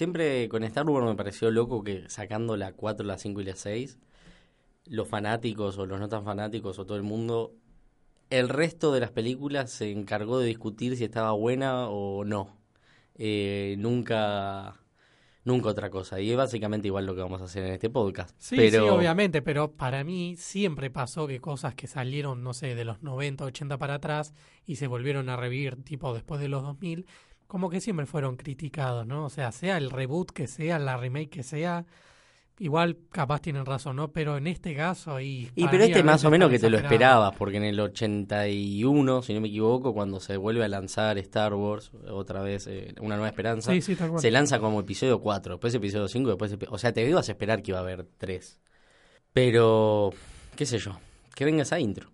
siempre con Star Wars me pareció loco que sacando la 4, la 5 y la 6, los fanáticos o los no tan fanáticos o todo el mundo, el resto de las películas se encargó de discutir si estaba buena o no. Eh, nunca nunca otra cosa. Y es básicamente igual lo que vamos a hacer en este podcast. Sí, pero... sí, obviamente, pero para mí siempre pasó que cosas que salieron, no sé, de los 90, 80 para atrás y se volvieron a revivir tipo después de los 2000, como que siempre fueron criticados, ¿no? O sea, sea el reboot que sea, la remake que sea, igual capaz tienen razón, ¿no? Pero en este caso ahí... Y pero este más o menos que te lo esperabas, porque en el 81, si no me equivoco, cuando se vuelve a lanzar Star Wars, otra vez eh, Una Nueva Esperanza, Sí, sí, se lanza como episodio 4, después episodio 5, después... O sea, te ibas a esperar que iba a haber 3. Pero, qué sé yo, que venga esa intro.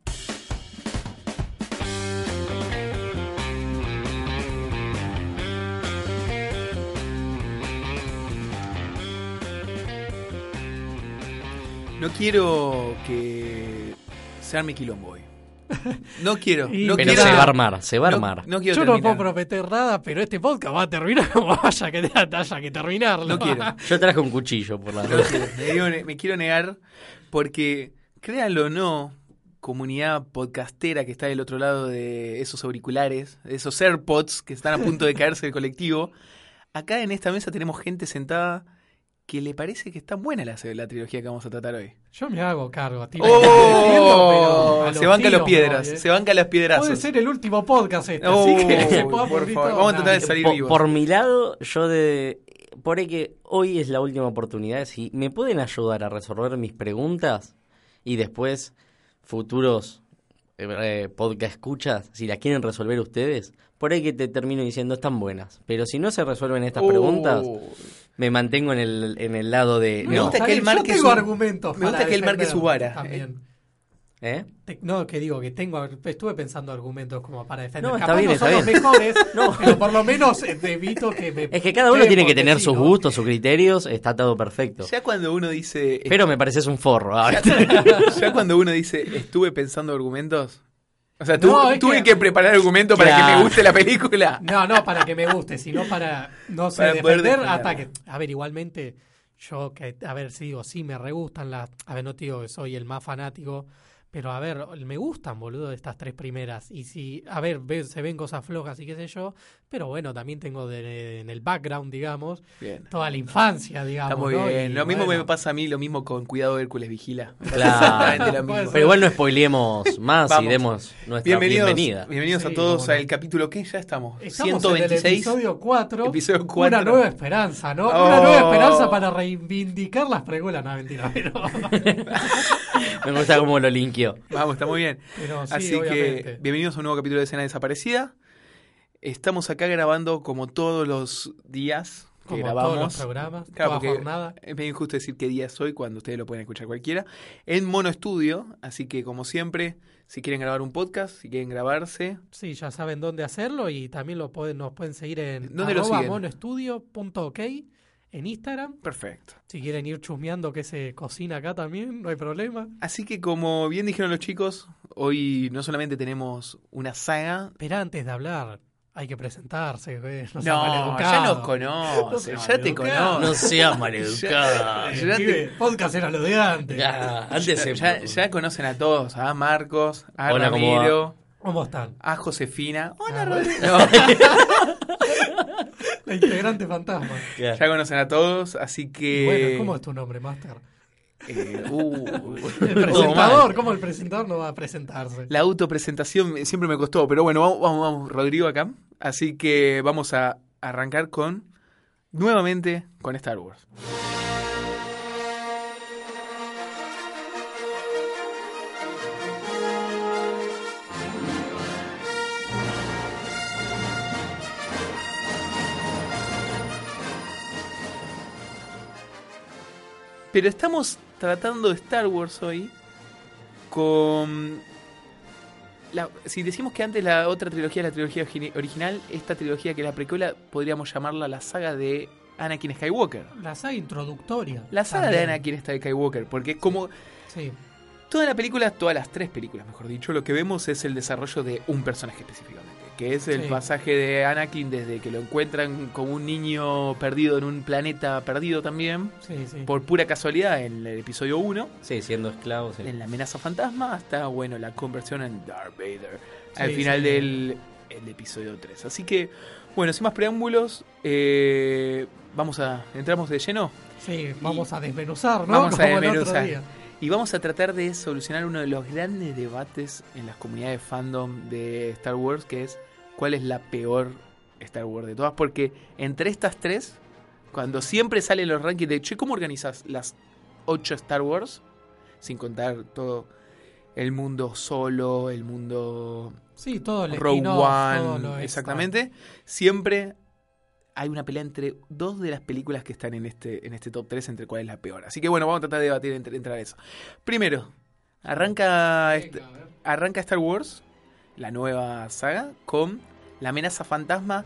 No quiero que se arme quilombo hoy. No quiero. Y- no Pero quiero, se va a armar, se va a no- armar. No, quiero Yo no puedo prometer nada, pero este podcast va a terminar como haya que, haya que terminarlo. No quiero. Yo traje un cuchillo por la No quiero. Me, digo- me quiero negar porque, créanlo o no, comunidad podcastera que está del otro lado de esos auriculares, de esos AirPods que están a punto de caerse del colectivo, acá en esta mesa tenemos gente sentada que le parece que está buena la, la trilogía que vamos a tratar hoy. Yo me hago cargo, tío. ¡Oh! Se banca los piedras, piedras se banca las piedrazos. Puede ser el último podcast este, Oh, así que se por favor, vamos a tratar de salir por, vivos. por mi lado, yo de... Por ahí que hoy es la última oportunidad, si me pueden ayudar a resolver mis preguntas y después futuros eh, podcast escuchas, si las quieren resolver ustedes, por ahí que te termino diciendo están buenas. Pero si no se resuelven estas Oh. preguntas, me mantengo en el, en el lado de... Me no. gusta que él marque yo tengo su- argumentos me gusta que él marque su vara. También. ¿Eh? Te- No, que digo que tengo, estuve pensando argumentos como para defender. No, está Capaz bien, no está son los mejores, pero por lo menos eh, evito que me. Es que cada uno tiene que tener sí, sus ¿no? gustos, sus criterios, está todo perfecto. Ya cuando uno dice. Pero me pareces un forro. ahora. ya cuando uno dice estuve pensando argumentos. O sea, No, es tuve que- que... preparar argumentos para que me guste la película. No, no para que me guste, sino para, no sé, Para defender hasta que. A ver, igualmente, yo que, a ver, si digo, sí, me re gustan las. A ver, no te digo que soy el más fanático. Pero a ver, me gustan, boludo, estas tres primeras. Y si, a ver, ve- se ven cosas flojas y qué sé yo. Pero bueno, también tengo de- en el background, digamos, Bien. toda la infancia, digamos. Está muy ¿no? bien. Y Lo mismo bueno, me pasa a mí, lo mismo con Cuidado Hércules Vigila. Claro. lo mismo. Pero igual no spoileemos más Vamos. y demos nuestra Bienvenidos, bienvenida. bienvenidos a todos al capítulo que ya estamos. Estamos en 126. el episodio 4. Episodio 4. Una nueva esperanza, ¿no? Oh. Una nueva esperanza para reivindicar las precuelas. No, mentira, pero. Me gusta cómo lo linkeó. Vamos, está muy bien. pero sí, Así obviamente. que bienvenidos a un nuevo capítulo de Escena Desaparecida. Estamos acá grabando como todos los días que Como grabamos. todos los programas, Claro, toda jornada. Es medio injusto decir qué día es hoy cuando ustedes lo pueden escuchar cualquiera. En Mono Estudio, así que como siempre, si quieren grabar un podcast, si quieren grabarse, Sí, ya saben dónde hacerlo y también lo pueden, nos pueden seguir en ¿Dónde lo arroba siguen? En Instagram. perfecto. Si quieren ir chusmeando que se cocina acá también, no hay problema. Así que como bien dijeron los chicos, hoy no solamente tenemos una saga. Pero antes de hablar, hay que presentarse. güey, No, No, ya nos No conoce, sean ya te conoce. No seas maleducada. Ya- ya te- podcast era lo de antes. Ya, antes se- Ya, ya conocen a todos, a Marcos, a Hola, ¿cómo va? Ramiro, ¿Cómo están? a Josefina. Hola, Ah, Rodrigo. La integrante fantasma. Ya. Ya conocen a todos, así que... Bueno, ¿cómo es tu nombre, Master? eh, uh, El presentador. ¿cómo el presentador no va a presentarse? La autopresentación siempre me costó, pero bueno, vamos, vamos, vamos, Rodrigo acá. Así que vamos a arrancar con, nuevamente, con Star Wars. Pero estamos tratando Star Wars hoy con la- si decimos que antes la otra trilogía es la trilogía origi- original, esta trilogía que es la precuela podríamos llamarla la saga de Anakin Skywalker. La saga introductoria. La saga de. Anakin Skywalker, porque es como Sí. toda la película, todas las tres películas, mejor dicho, lo que vemos es el desarrollo de un personaje específicamente. Que es el Sí. pasaje de Anakin desde que lo encuentran como un niño perdido en un planeta perdido también, Sí, sí. por pura casualidad en el episodio 1, Sí, siendo esclavo. sí. en la amenaza fantasma, hasta bueno, la conversión en Darth Vader al final sí. del el episodio 3. Así que, bueno, sin más preámbulos, eh, vamos a entramos de lleno Sí, vamos a desmenuzar, ¿no? Vamos a Como el otro desmenuzar. día. y vamos a tratar de solucionar uno de los grandes debates en las comunidades fandom de Star Wars, que es cuál es la peor Star Wars de todas, porque entre estas tres, cuando siempre salen los rankings de, che, ¿cómo organizas las ocho Star Wars? Sin contar todo el mundo solo, el mundo Sí, todo el Rogue One, todo lo extra. exactamente. Siempre hay una pelea entre dos de las películas que están en este, en este top 3, entre cuál es la peor. Así que bueno, vamos a tratar de debatir entre, entre eso. Primero, arranca, est- Venga, a ver. arranca Star Wars, la nueva saga, con la amenaza fantasma.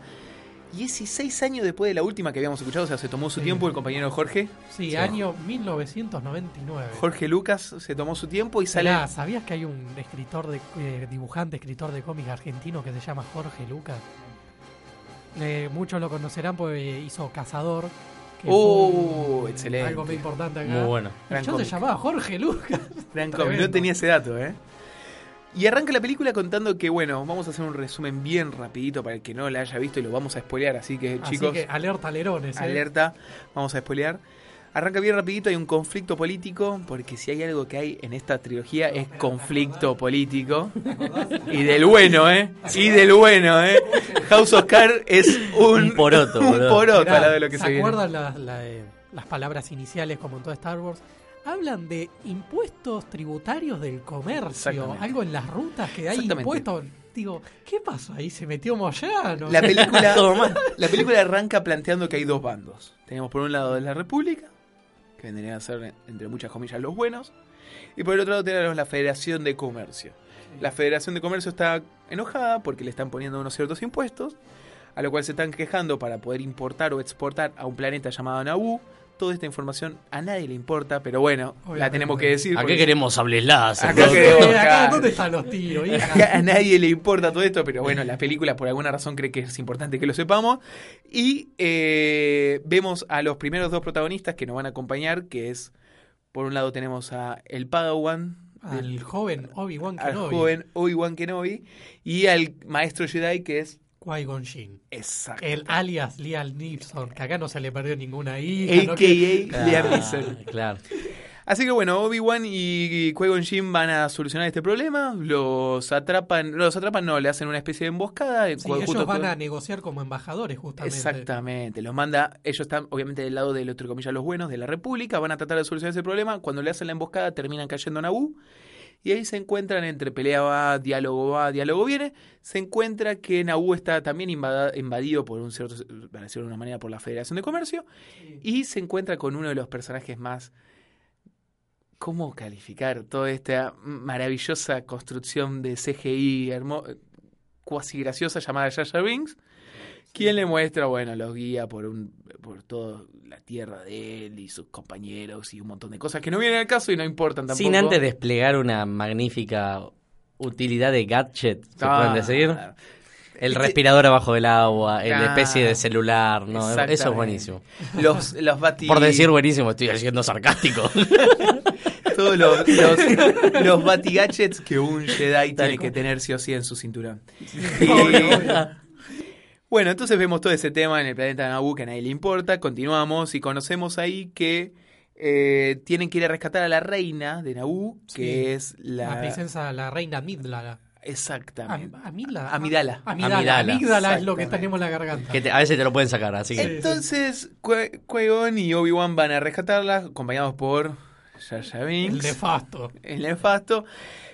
16 años después de la última que habíamos escuchado, o sea, se tomó su Sí. tiempo el compañero Jorge. Sí, Sí. año 1999. Jorge Lucas se tomó su tiempo y sale... Mirá, ¿sabías que hay un escritor de eh, dibujante, escritor de cómics argentino que se llama Jorge Lucas? Eh, muchos lo conocerán porque hizo Cazador. que Oh, excelente. Algo muy importante acá. Muy bueno. Gran yo cómic. se llamaba Jorge Lucas. Gran cómic, Tremendo. no tenía ese dato, ¿eh? Y arranca la película contando que, bueno, vamos a hacer un resumen bien rapidito para el que no la haya visto y lo vamos a spoilear, así que Así chicos, que alerta alerones. ¿eh? alerta, vamos a spoilear. Arranca bien rapidito, hay un conflicto político, porque si hay algo que hay en esta trilogía es conflicto político. Y del bueno, ¿eh? Y del bueno, ¿eh? House of Cards es un, Un poroto, un poroto Mirá, al lado de lo que se, ¿Se acuerdan las, la, eh, las palabras iniciales como en todo Star Wars? Hablan de impuestos tributarios del comercio, algo en las rutas que hay impuestos. Digo, ¿qué pasó ahí? ¿Se metió Moyano? La película, la película arranca planteando que hay dos bandos. Tenemos por un lado de la República, que vendrían a ser, entre muchas comillas, los buenos, y por el otro lado tenemos la Federación de Comercio. La Federación de Comercio está enojada porque le están poniendo unos ciertos impuestos, a lo cual se están quejando para poder importar o exportar a un planeta llamado Naboo. Toda esta información a nadie le importa, pero bueno, la tenemos que decir. ¿A qué queremos sables láser? Acá acá. ¿Dónde están los tiros, hija? Acá a nadie le importa todo esto, pero bueno, la película por alguna razón cree que es importante que lo sepamos. Y eh, vemos a los primeros dos protagonistas que nos van a acompañar, que es, por un lado tenemos a el Padawan, Al del- joven Obi-Wan al joven Obi-Wan Kenobi, y al maestro Jedi, que es Qui-Gon Jinn. exacto. El alias Liam Neeson, que acá no se le perdió ninguna hija. ¿no? AKA Que- Liam Ah, Neeson. Claro. Así que bueno, Obi-Wan y Qui-Gon Jinn van a solucionar este problema. Los atrapan, los atrapan, no, le hacen una especie de emboscada. Sí, cu- ellos justo- van a negociar como embajadores, justamente. Exactamente, los manda, ellos están obviamente del lado de, entre comillas, los buenos de la República, van a tratar de solucionar ese problema, cuando le hacen la emboscada terminan cayendo en Naboo, y ahí se encuentran entre pelea va, diálogo va, diálogo viene, se encuentra que Naboo está también invada- invadido por un cierto, para decirlo de una manera, por la Federación de Comercio, y se encuentra con uno de los personajes más... ¿Cómo calificar toda esta maravillosa construcción de CGI hermo- cuasi graciosa llamada Jar Binks? ¿Quién le muestra, bueno, los guía por un por toda la tierra de él y sus compañeros y un montón de cosas que no vienen al caso y no importan tampoco. Sin antes desplegar una magnífica utilidad de gadget, se Ah, pueden decir. El respirador abajo del agua, el Ah, especie de celular, ¿no? Eso es buenísimo. Los, los. Por decir buenísimo, estoy siendo sarcástico. todos los, los, los batigadgets que un Jedi Tal tiene que tener sí o sí en su cinturón. Obvio. Bueno, entonces vemos todo ese tema en el planeta Naboo que a nadie le importa. Continuamos y conocemos ahí que eh, tienen que ir a rescatar a la reina de Naboo, que Sí. es la... La princesa, la reina Amídala. Exactamente. Am-. Amidala. Amidala. Amidala. Es lo que tenemos en la garganta. que te- a veces te lo pueden sacar, así que. Entonces, Qui- Qui-Gon y Obi-Wan van a rescatarla, acompañados por Jar Jar Binks, El nefasto. el nefasto.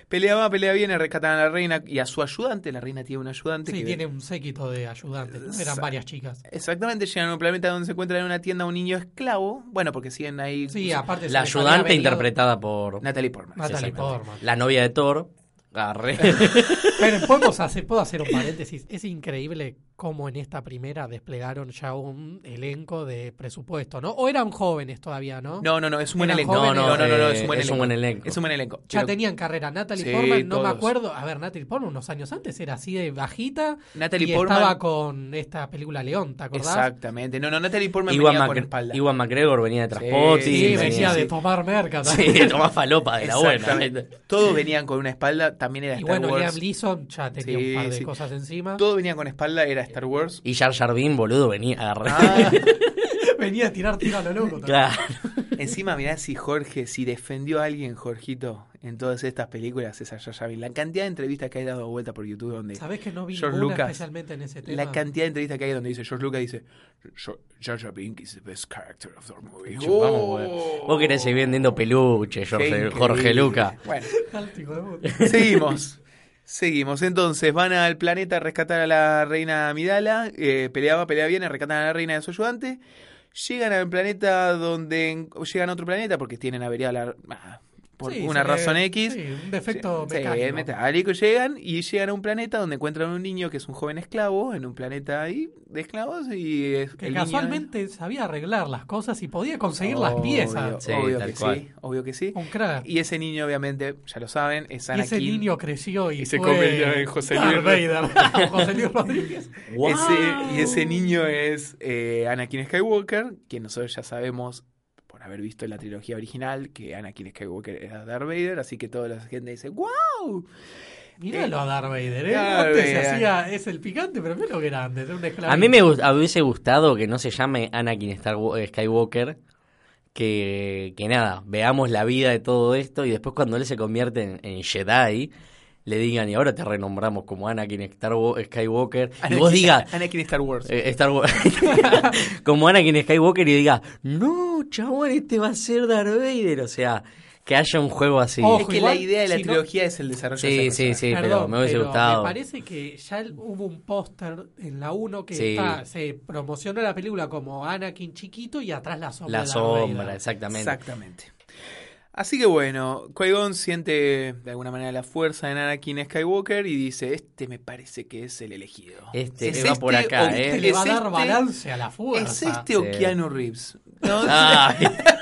Pelea va, pelea viene, rescatan a la reina y a su ayudante. La reina tiene un ayudante. Sí, que- tiene un séquito de ayudantes. ¿no? Eran varias chicas. Exactamente, llegan a un planeta donde se encuentra en una tienda un niño esclavo. Bueno, porque siguen ahí. Sí, aparte se La ayudante interpretada por Natalie Portman. Natalie. Portman. la novia de Thor, Agarré. Pero podemos hacer, puedo hacer un paréntesis. Es increíble cómo en esta primera desplegaron ya un elenco de presupuesto, ¿no? O eran jóvenes todavía, ¿no? No, no, no, es un buen elenco. no, no, no, no, es eh, un buen es elenco. un buen elenco. Es un buen elenco. Ya Pero tenían carrera. Natalie Sí, Portman, no todos. me acuerdo. A ver, Natalie Portman unos años antes era así de bajita. Natalie y Portman- estaba con esta película León, ¿te acordás? Exactamente. No, no, Natalie Portman Iwan, venía Macre- con espalda. Iwan McGregor venía de Transpotting. Sí, Sí, venía sí, de tomar merca Sí, también. tomás falopa de la buena. Todos venían con una espalda, también era Y Star bueno, Wars. Liam Neeson ya tenía Sí, un par de sí. cosas encima. Todos venían con espalda, era Star Wars. Y Jar Jar Binks, boludo, venía a agarrar. Ah, Venía a tirar tiro a lo loco. también. Claro. encima mirá si Jorge, si defendió a alguien, Jorgito, en todas estas películas es a Jar Jar Binks. La cantidad de entrevistas que hay dado vuelta por YouTube donde... ¿Sabés que no vi George ninguna Lucas, especialmente en ese tema? La cantidad de entrevistas que hay donde dice George Lucas dice "Jo- Jar Jar Binks is the best character of the movie. Oh. güey. Vos querés seguir vendiendo peluche, Qué Jorge, increíble. Jorge Luca. Bueno, seguimos. Seguimos, entonces van al planeta a rescatar a la reina Amidala, eh, peleaba, pelea bien, rescatan a la reina de su ayudante, llegan al planeta donde, llegan a otro planeta porque tienen averiada la, ah, por Sí, una se- razón X, Sí, un defecto Sí, mecánico. metálico, llegan y llegan a un planeta donde encuentran un niño que es un joven esclavo, en un planeta ahí de esclavos y es- Que el niño- casualmente sabía arreglar las cosas y podía conseguir las piezas. Sí, obvio que cual. sí, obvio que sí. Un crack. Y ese niño obviamente, ya lo saben, es Y Anakin. ese niño creció y, y se fue convirtió en José Luis Darth Vader. José Luis Rodríguez. Ese, y ese niño es eh, Anakin Skywalker, quien nosotros ya sabemos haber visto la trilogía original que Anakin Skywalker era Darth Vader, así que toda la gente dice ¡Wow! Míralo a Darth Vader, ¿eh? Darth Antes se hacía, es el picante, pero mira lo era era un esclavo. A mí me gust- hubiese gustado que no se llame Anakin Star Wa- eh, Skywalker, que, que nada, veamos la vida de todo esto y después cuando él se convierte en, en Jedi, le digan, y ahora te renombramos como Anakin Star Wa- Skywalker, y vos digas, Anakin Star Wars. eh, Star Wars, como Anakin Skywalker y diga, no, chabón, este va a ser Darth Vader, o sea, que haya un juego así. Ojo, es que igual, la idea de la si no- trilogía es el desarrollo de Sí, ese sí, personaje. sí, pero me hubiese pero gustado. Me parece que ya hubo un póster en la 1 que Sí. está- se promocionó la película como Anakin chiquito y atrás la sombra. La de Vader. sombra, exactamente. Exactamente. Así que bueno, Qui-Gon siente de alguna manera la fuerza en Anakin Skywalker y dice, este me parece que es el elegido. Este ¿Es va por acá, o- ¿eh? Este le va a ¿Es dar este- balance a la fuerza. ¿Es este o. Keanu Reeves? No, Ay,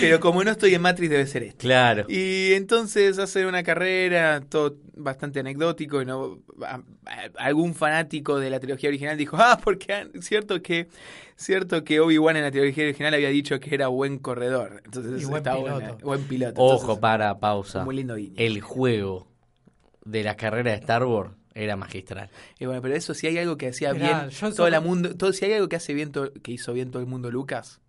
pero como no estoy en Matrix debe ser este. claro. Y entonces hacen una carrera, todo bastante anecdótico, y no a- a- algún fanático de la trilogía original dijo, ah, porque cierto que cierto que Obi-Wan en la trilogía original había dicho que era buen corredor. Entonces Y buen está piloto. buena, buen piloto. Ojo, Entonces, para, pausa. muy lindo guiño. El juego de la carrera de Star Wars era magistral. Y bueno, pero eso si hay algo que hacía Mirá, bien todo el mundo, todo si hay algo que hace bien to- que hizo bien todo el mundo Lucas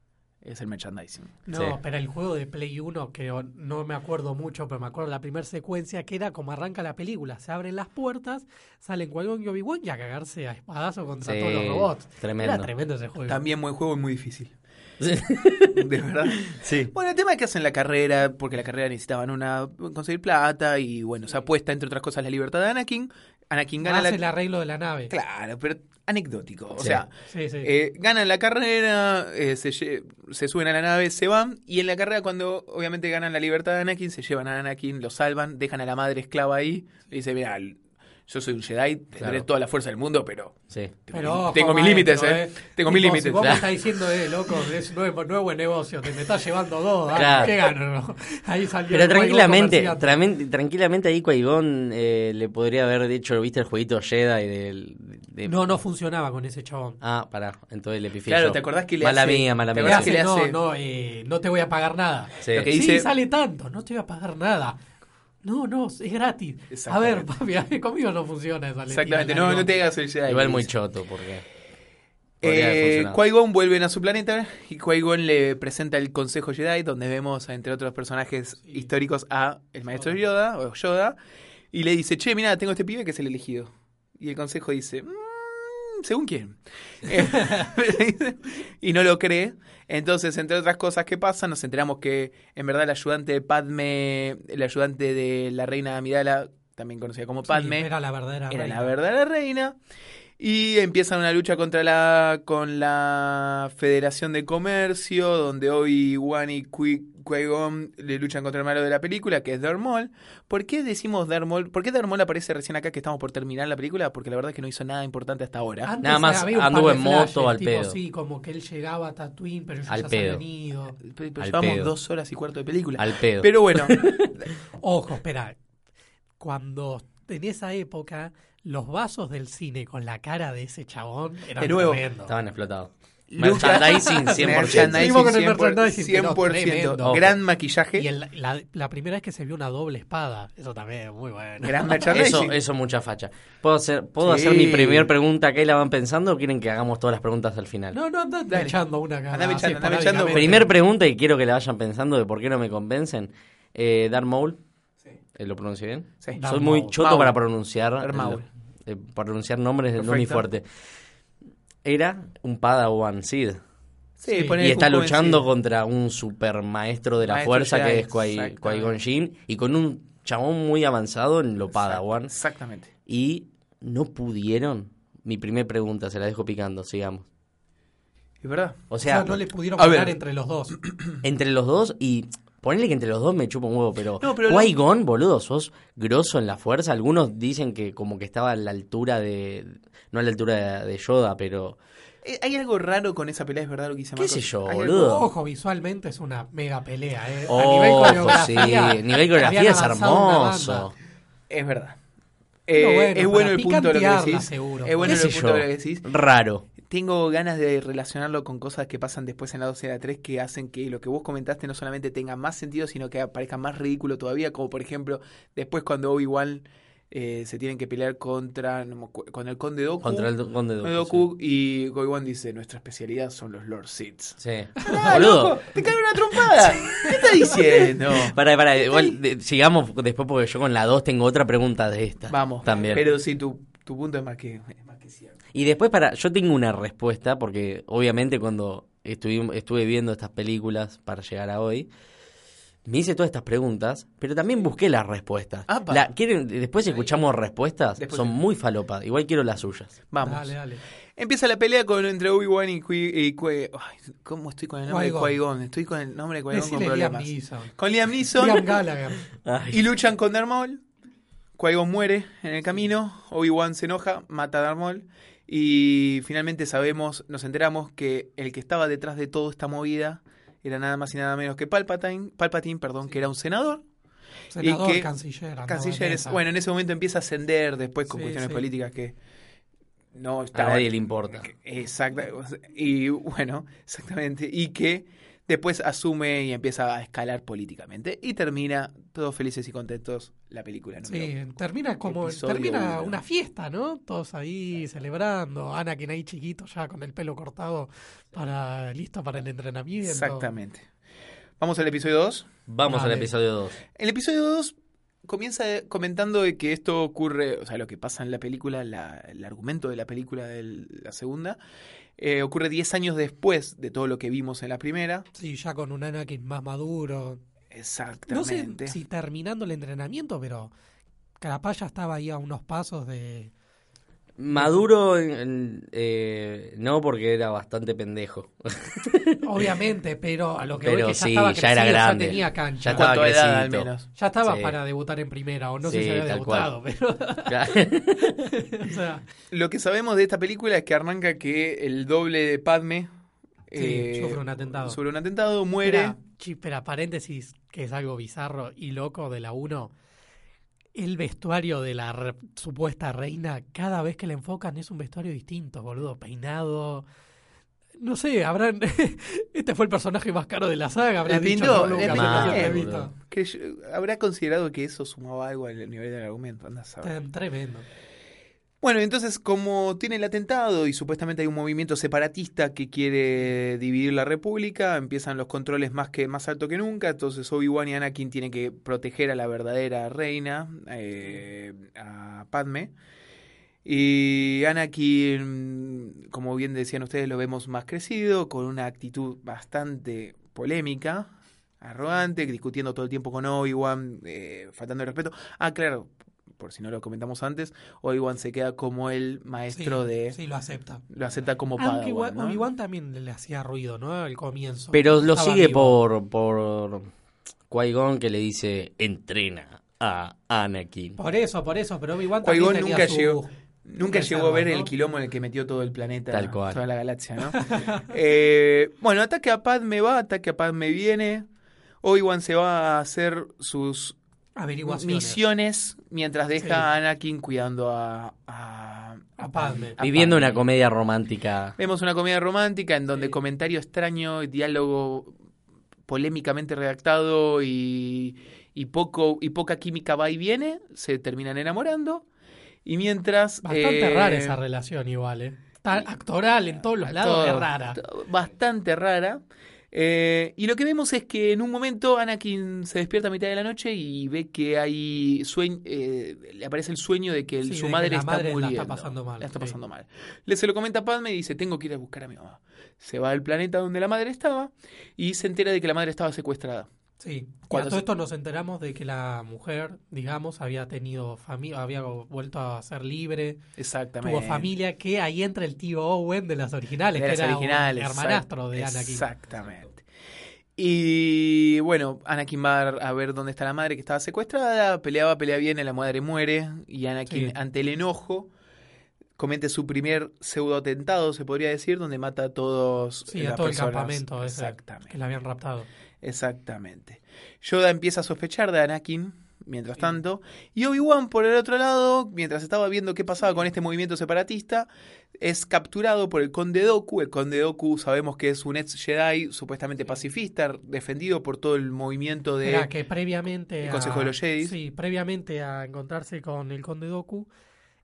es el merchandising. No, Sí. pero el juego de Play 1, que no me acuerdo mucho, pero me acuerdo la primera secuencia, que era como arranca la película. Se abren las puertas, salen Qui-Gon y Obi-Wan y a cagarse a espadazo contra Sí, todos los robots. tremendo. Era tremendo ese juego. También buen juego y muy difícil. De verdad. Sí. Bueno, el tema es que hacen la carrera, porque la carrera necesitaban una conseguir plata y bueno, se apuesta entre otras cosas la libertad de Anakin. Anakin gana Hace la... el arreglo de la nave. Claro, pero anecdótico. O Sí. sea, Sí, sí. eh, ganan la carrera, eh, se, lle- se suben a la nave, se van y en la carrera cuando obviamente ganan la libertad de Anakin, se llevan a Anakin, lo salvan, dejan a la madre esclava ahí y dice, mira, yo soy un Jedi, tendré Claro. toda la fuerza del mundo, pero Sí. tengo, Pero mis- ojo, tengo mis maestro, límites, ¿eh? eh. Tengo mis Si límites. vos me estás diciendo, eh, loco, es nuevo, nuevo negocio, te me estás llevando dos, ¿ah? Claro. ¿qué gano? Ahí salió Pero tranquilamente, tranquilamente ahí Qui-Gon eh, le podría haber dicho, ¿viste el jueguito Jedi del... de- No, no funcionaba con ese chabón. Ah, pará, entonces le pifié Claro, yo. ¿te acordás que le Mala hace- mía, mala ¿te mía. que sí. le hace, no, no, eh, no te voy a pagar nada. Sí. Lo que Sí, dice- sale tanto, no te voy a pagar nada. No, no, es gratis. A ver, papi, a ver, conmigo no funciona esa Exactamente, no, no te hagas el Jedi. Igual muy choto, porque... Eh. Qui-Gon vuelven a su planeta y Qui-Gon le presenta el Consejo Jedi, donde vemos, entre otros personajes históricos, a el maestro Yoda, o Yoda, y le dice, che, mira, tengo este pibe que es el elegido. Y el Consejo dice, "Mm, según quién. Eh, y no lo cree. Entonces, entre otras cosas que pasan, nos enteramos que en verdad el ayudante de Padme, el ayudante de la reina Amidala, también conocida como Sí, Padme, era la verdadera era reina. la verdadera reina. Y empiezan una lucha contra la con la Federación de Comercio, donde Obi-Wan y Qui- Qui-Gon le luchan contra el malo de la película, que es Darth Maul. ¿Por qué decimos Darth Maul? ¿Por qué Darth Maul aparece recién acá que estamos por terminar la película? Porque la verdad es que no hizo nada importante hasta ahora. Antes Nada más anduvo en moto al tipo, pedo. Sí, como que él llegaba a Tatooine, pero ellos Al ya pedo. se habían ido. Pero, pero Al llevamos pedo. dos horas y cuarto de película. Al pedo. Pero bueno, Ojo, espera. Cuando en esa época los vasos del cine con la cara de ese chabón eran De nuevo, tremendos. Estaban explotados. Merchandising 100%. merchandising Seguimos con el 100%, merchandising, pero 100%. tremendo. Gran maquillaje, Y el- la, la primera vez que se vio una doble espada, eso también es muy bueno. gran merchandising. Eso, eso mucha facha. ¿Puedo hacer, ¿puedo Sí. hacer mi primer pregunta acá y la van pensando o quieren que hagamos todas las preguntas al final? No, no, anda Dale. echando una acá. Andame así, echando, andame echando. Primer pregunta y quiero que la vayan pensando de por qué no me convencen. Eh, Darth Maul. Eh, ¿Lo pronuncio bien? Sí. Darth Soy muy Maul. choto Maul. para pronunciar. Darth Maul. eh, para pronunciar nombres no Perfecto. fuerte. Era un Padawan Sid. Sí, Y está luchando Sid. contra un super maestro de la Maestro fuerza Jedi, que es Qui-. Qui-Gon Jinn y con un chabón muy avanzado en lo Padawan. Exactamente. Y no pudieron. Mi primer pregunta, se la dejo picando, sigamos. Es verdad. O O sea, sea, no le pudieron ganar entre los dos. entre los dos y ponele que entre los dos me chupa un huevo, pero, No, pero boludo, sos grosso en la fuerza. Algunos dicen que como que estaba a la altura de no a la altura de, de Yoda, pero Eh, Hay algo raro con esa pelea, es verdad lo que dice ¿Qué Marcos. sé yo, boludo? Ojo, visualmente es una mega pelea. ¿eh? a Ojo, nivel coreografía. sí, nivel coreografía es hermoso. Es verdad. Eh, bueno, es bueno el punto de lo que decís. seguro. Es bueno ¿Qué el sé punto yo? de lo que decís. Raro. Tengo ganas de relacionarlo con cosas que pasan después en la 2 y la 3 que hacen que lo que vos comentaste no solamente tenga más sentido, sino que parezca más ridículo todavía, como por ejemplo, después cuando Obi-Wan eh, se tienen que pelear contra no con el Conde Doku, Contra el Conde Conde Dooku. Doku, y Obi-Wan dice, nuestra especialidad son los Lord Siths. Sí. Sí. Ah, loco, te cae una trompada. ¿Qué estás diciendo? Pará, pará, igual de- sigamos después porque yo con la 2 tengo otra pregunta de esta. Vamos, También. Pero sí, tu, tu punto es más que, es más que cierto. Y después para, yo tengo una respuesta porque obviamente cuando estuve, estuve viendo estas películas para llegar a hoy, me hice todas estas preguntas, pero también busqué las respuestas. La- ¿quieren, después escuchamos respuestas, Después- son muy falopas, igual quiero las suyas. Vamos. Dale, dale. Empieza la pelea con entre Obi-Wan y, Qui, y Qui- Ay, ¿Cómo estoy con el nombre de Qui-Gon. Estoy con el nombre de Qui-Gon con Decile Liam problemas. Neeson. Con Liam Neeson. Liam Gallagher. Ay, Y luchan con Darth Maul. Qui-Gon muere en el camino. Obi-Wan se enoja, mata a Darth Maul. Y finalmente sabemos, nos enteramos que el que estaba detrás de toda esta movida era nada más y nada menos que Palpatine, Palpatine, perdón, que era un senador. Senador, que- canciller. es- bueno, en ese momento empieza a ascender después con Sí, cuestiones sí. políticas que no a estaba nadie le importa. Exacto. Y bueno, exactamente. Y que después asume y empieza a escalar políticamente. Y termina todos felices y contentos la película. Sí, termina como termina uno. una fiesta, ¿no? Todos ahí celebrando, Anakin ahí chiquito ya con el pelo cortado para listo para el entrenamiento. Exactamente. Vamos al episodio 2. Vamos al episodio 2. El episodio 2 comienza comentando de que esto ocurre, o sea, lo que pasa en la película, la- el argumento de la película de la segunda, eh, ocurre 10 años después de todo lo que vimos en la primera. Sí, ya con un Anakin más maduro. No sé Exactamente. si terminando el entrenamiento, pero capaz ya estaba ahí a unos pasos de Maduro, en- eh, no, porque era bastante pendejo. obviamente, pero a lo que voy Pero que ya sí, estaba ya era crecido, grande. ya tenía cancha. Ya estaba ¿Cuánto de edad al crecito. menos? Ya estaba Sí. para debutar en primera, o no sé Sí, si había tal debutado, pero. o sea, Lo que sabemos de esta película es que arranca que el doble de Padme Sí, sufre un atentado. sufre un atentado, muere. Espera, chi- espera, paréntesis, que es algo bizarro y loco de la 1. El vestuario de la re- supuesta reina, cada vez que la enfocan es un vestuario distinto, boludo. Peinado. No sé, habrán. este fue el personaje más caro de la saga. Habrán dicho. Que yo- habrá considerado que eso sumaba algo al nivel del argumento. Anda a saber. Tremendo. Bueno, entonces, como tiene el atentado y supuestamente hay un movimiento separatista que quiere dividir la república, empiezan los controles más que más alto que nunca. Entonces, Obi-Wan y Anakin tienen que proteger a la verdadera reina, eh, a Padme. Y Anakin, como bien decían ustedes, lo vemos más crecido, con una actitud bastante polémica, arrogante, discutiendo todo el tiempo con Obi-Wan, eh, faltando el respeto. Ah, claro, por si no lo comentamos antes, Obi-Wan se queda como el maestro Sí, de... Sí, lo acepta. Lo acepta como Aunque Padawan, ¿no? Obi-Wan también le hacía ruido, ¿no? Al comienzo. Pero lo sigue vivo. por, por Qui-Gon que le dice, entrena a Anakin. Por eso, por eso, pero Obi-Wan también tenía nunca su- llegó- Nunca llegó a ver ¿no? el quilombo en el que metió todo el planeta, Tal cual. toda la galaxia, ¿no? Eh, bueno, ataque a Padme va, ataque a Padme viene. Obi-Wan se va a hacer sus. Misiones mientras deja Sí. a Anakin cuidando a, a, A Padme. a Viviendo Padme. una comedia romántica. Vemos una comedia romántica en donde Sí. comentario extraño, diálogo polémicamente redactado y, y poco y poca química va y viene, se terminan enamorando y mientras Bastante eh, rara esa relación igual, ¿eh? Está actoral en todos los lados, todo- es rara. bastante rara. Eh, y lo que vemos es que en un momento Anakin se despierta a mitad de la noche y ve que hay sueño, eh, le aparece el sueño de que el- Sí, su de que madre la está madre la está pasando mal, La está sí. pasando mal. Le se lo comenta a Padme y dice, tengo que ir a buscar a mi mamá. Se va al planeta donde la madre estaba y se entera de que la madre estaba secuestrada. Sí. Cuando a todo se- esto nos enteramos de que la mujer, digamos, había tenido familia, había vuelto a ser libre, Exactamente. tuvo familia, que ahí entra el tío Owen de las originales, De que las era originales, un hermanastro de Anakin. Exactamente. Y bueno, Anakin va a ver dónde está la madre que estaba secuestrada, peleaba, pelea bien, la madre muere y Anakin Sí. ante el enojo comete su primer pseudo atentado, se podría decir, donde mata a todos Sí, a todo el campamento ese, Exactamente. que la habían raptado. Exactamente. Yoda empieza a sospechar de Anakin, mientras tanto, y Obi-Wan, por el otro lado, mientras estaba viendo qué pasaba con este movimiento separatista, es capturado por el Conde Doku. El Conde Doku sabemos que es un ex Jedi supuestamente pacifista, defendido por todo el movimiento de... Era que previamente el a, Consejo de los Jedis. Sí, previamente a encontrarse con el Conde Doku,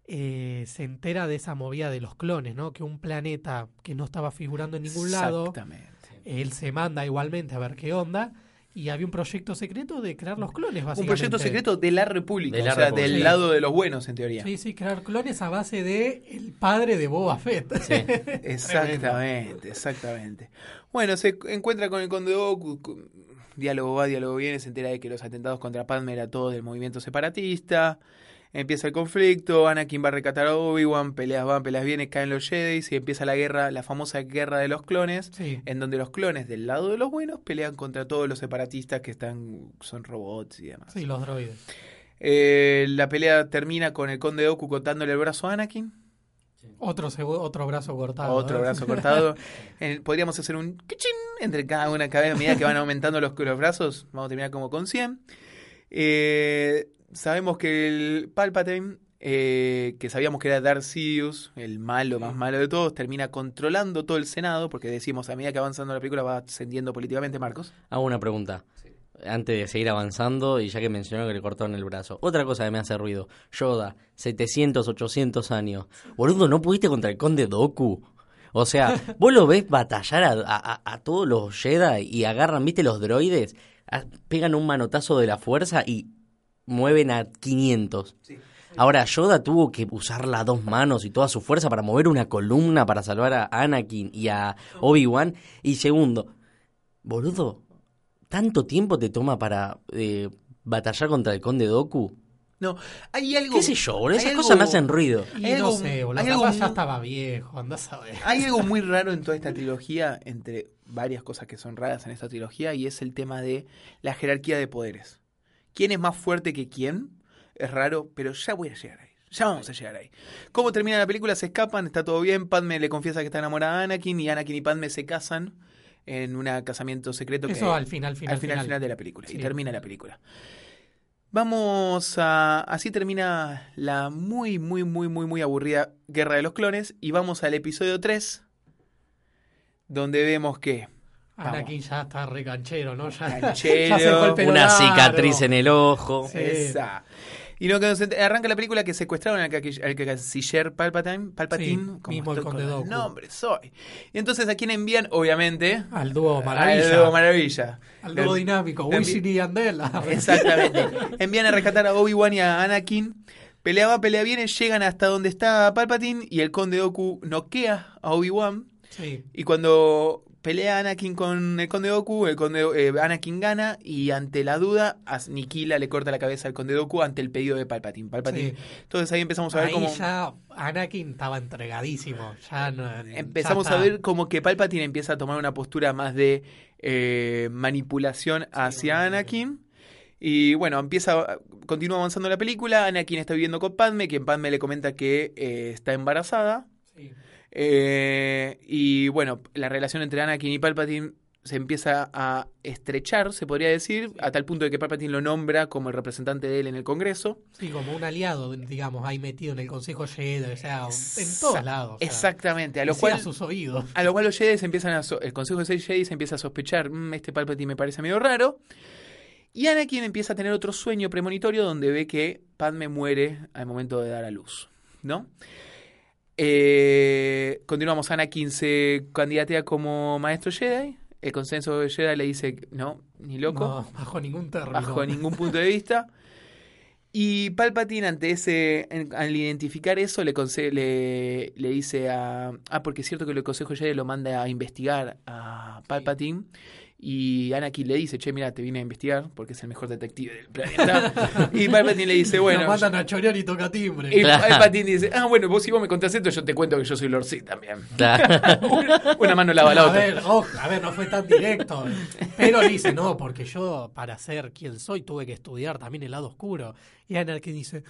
eh, se entera de esa movida de los clones, ¿no? Que un planeta que no estaba figurando en ningún lado, Exactamente. Él se manda igualmente a ver qué onda, y había un proyecto secreto de crear los clones, Un proyecto secreto de la República, De la o sea, República. del Sí. lado de los buenos, en teoría. Sí, sí, crear clones a base de el padre de Boba Fett. Sí. Exactamente, exactamente. Bueno, se encuentra con el Conde Doku, cu- diálogo va, diálogo viene, se entera de que los atentados contra Padme era todo del movimiento separatista. Empieza el conflicto, Anakin va a rescatar a Obi-Wan, peleas van, peleas vienen, caen los Jedi y empieza la guerra, la famosa guerra de los clones, Sí. en donde los clones del lado de los buenos pelean contra todos los separatistas que están son robots y demás. Sí, los droides. Eh, la pelea termina con el Conde Doku cortándole el brazo a Anakin. Otro, otro brazo cortado. Otro ¿eh? brazo cortado. Eh, podríamos hacer un ¡kichín! entre cada una, cada vez a medida que van aumentando los, los brazos. Vamos a terminar como con 100. Eh, sabemos que el Palpatine, eh, que sabíamos que era Darth Sidious, el malo más malo de todos, termina controlando todo el Senado, porque decimos a medida que avanzando la película va ascendiendo políticamente, Marcos. Hago una pregunta. Antes de seguir avanzando, y ya que mencionaron que le cortaron el brazo. Otra cosa que me hace ruido. Yoda, 700, 800 años. Boludo, ¿no pudiste contra el conde Doku? O sea, vos lo ves batallar a, a- a todos los Jedi y agarran, ¿viste los droides? A- pegan un manotazo de la fuerza y mueven a 500. Ahora, Yoda tuvo que usar las dos manos y toda su fuerza para mover una columna para salvar a Anakin y a Obi-Wan. Y segundo, boludo, ¿tanto tiempo te toma para eh, batallar contra el conde Doku? No, hay algo. ¿Qué sé yo, boludo? Esas algo- cosas me hacen ruido. Y Hay no sé, boludo. hay algo ya estaba viejo, andás a ver. Hay algo muy raro en toda esta trilogía, entre varias cosas que son raras en esta trilogía, y es el tema de la jerarquía de poderes. ¿Quién es más fuerte que quién? Es raro, pero ya voy a llegar ahí. Ya vamos a llegar ahí. ¿Cómo termina la película? Se escapan, está todo bien. Padme le confiesa que está enamorada de Anakin y Anakin y Padme se casan en un casamiento secreto. Eso que, al final, final, al final, final. final de la película. Y termina la película. Vamos a. Así termina la muy, muy, muy, muy, muy aburrida Guerra de los Clones. Y vamos al episodio 3. Donde vemos que. Anakin ya está re canchero, ¿no? Ya, Canchero, ya se el Una cicatriz en el ojo. Sí. Esa. Y no que arranca la película que secuestraron al, al canciller Palpatine, Palpatine, Sí, como mismo el Conde con el nombre, soy. Y entonces a quién envían, obviamente, Al dúo al Maravilla. Dúo Maravilla. Al dúo dinámico. Envi- Wishing y Andela. Exactamente. Envían a rescatar a Obi-Wan y a Anakin. Pelea va, pelea viene, llegan hasta donde está Palpatine y el Conde Doku noquea a Obi-Wan. Sí. Y cuando pelea Anakin con el Conde Dooku, el Conde, eh, Anakin gana y ante la duda aniquila, le corta la cabeza al Conde Dooku ante el pedido de Palpatine. Palpatine. Sí. Entonces ahí empezamos a ver Ahí cómo ya Anakin estaba entregadísimo. Ya no, empezamos ya a ver como que Palpatine empieza a tomar una postura más de eh, manipulación hacia Anakin. Y bueno, empieza, continúa avanzando la película. Anakin está viviendo con Padme, quien Padme le comenta que eh, está embarazada. Sí. Eh, y bueno, la relación entre Anakin y Palpatine se empieza a estrechar, se podría decir, a tal punto de que Palpatine lo nombra como el representante de él en el Congreso. Sí, como un aliado, digamos, ahí metido en el Consejo Jedi, o sea, en todos lados. o sea, Exactamente, a lo cual a sus oídos. A lo cual los Jedi se empiezan a so- el Consejo de seis Jedi se empieza a sospechar, "Mm, este Palpatine me parece medio raro. Y Anakin empieza a tener otro sueño premonitorio donde ve que Padme muere al momento de dar a luz, ¿no? Eh, continuamos, Anakin se candidatea como maestro Jedi. El consenso de Jedi le dice, no, ni loco No, bajo ningún término. bajo ningún punto de vista. Y Palpatine ante ese, en- al identificar eso, le, le, le dice a... Ah, porque es cierto que el Consejo Jedi lo manda a investigar a Palpatine. Y Anakin le dice, che, mira, te vine a investigar porque es el mejor detective del planeta. y Palpatine le dice, bueno... Lo mandan a chorear y toca timbre. Y Claro. Palpatine dice, ah, bueno, vos si vos me contás esto, yo te cuento que yo soy Lord Sith también. Claro. una, una mano lava la a otra. ver, ojo, a ver, no fue tan directo. Pero le dice, no, porque yo para ser quien soy tuve que estudiar también el lado oscuro. Y Anakin dice,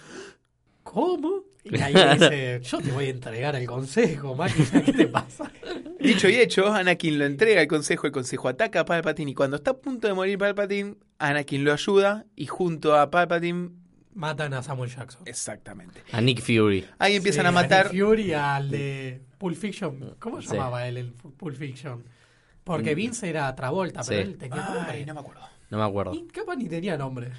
¿cómo? Y ahí dice, yo te voy a entregar el consejo, máquina, ¿qué te pasa? Dicho y hecho, Anakin lo entrega al consejo, el consejo ataca a Palpatine y cuando está a punto de morir Palpatine, Anakin lo ayuda y junto a Palpatine, Matan a Samuel Jackson. exactamente. A Nick Fury. Ahí empiezan Sí, a matar. Nick Fury al de Pulp Fiction. ¿Cómo Sí. llamaba él el Pulp Fiction? Porque Vince era Travolta, pero Sí. él tenía nombre. Ay, no me acuerdo. No me acuerdo. Y capaz ni tenía nombre.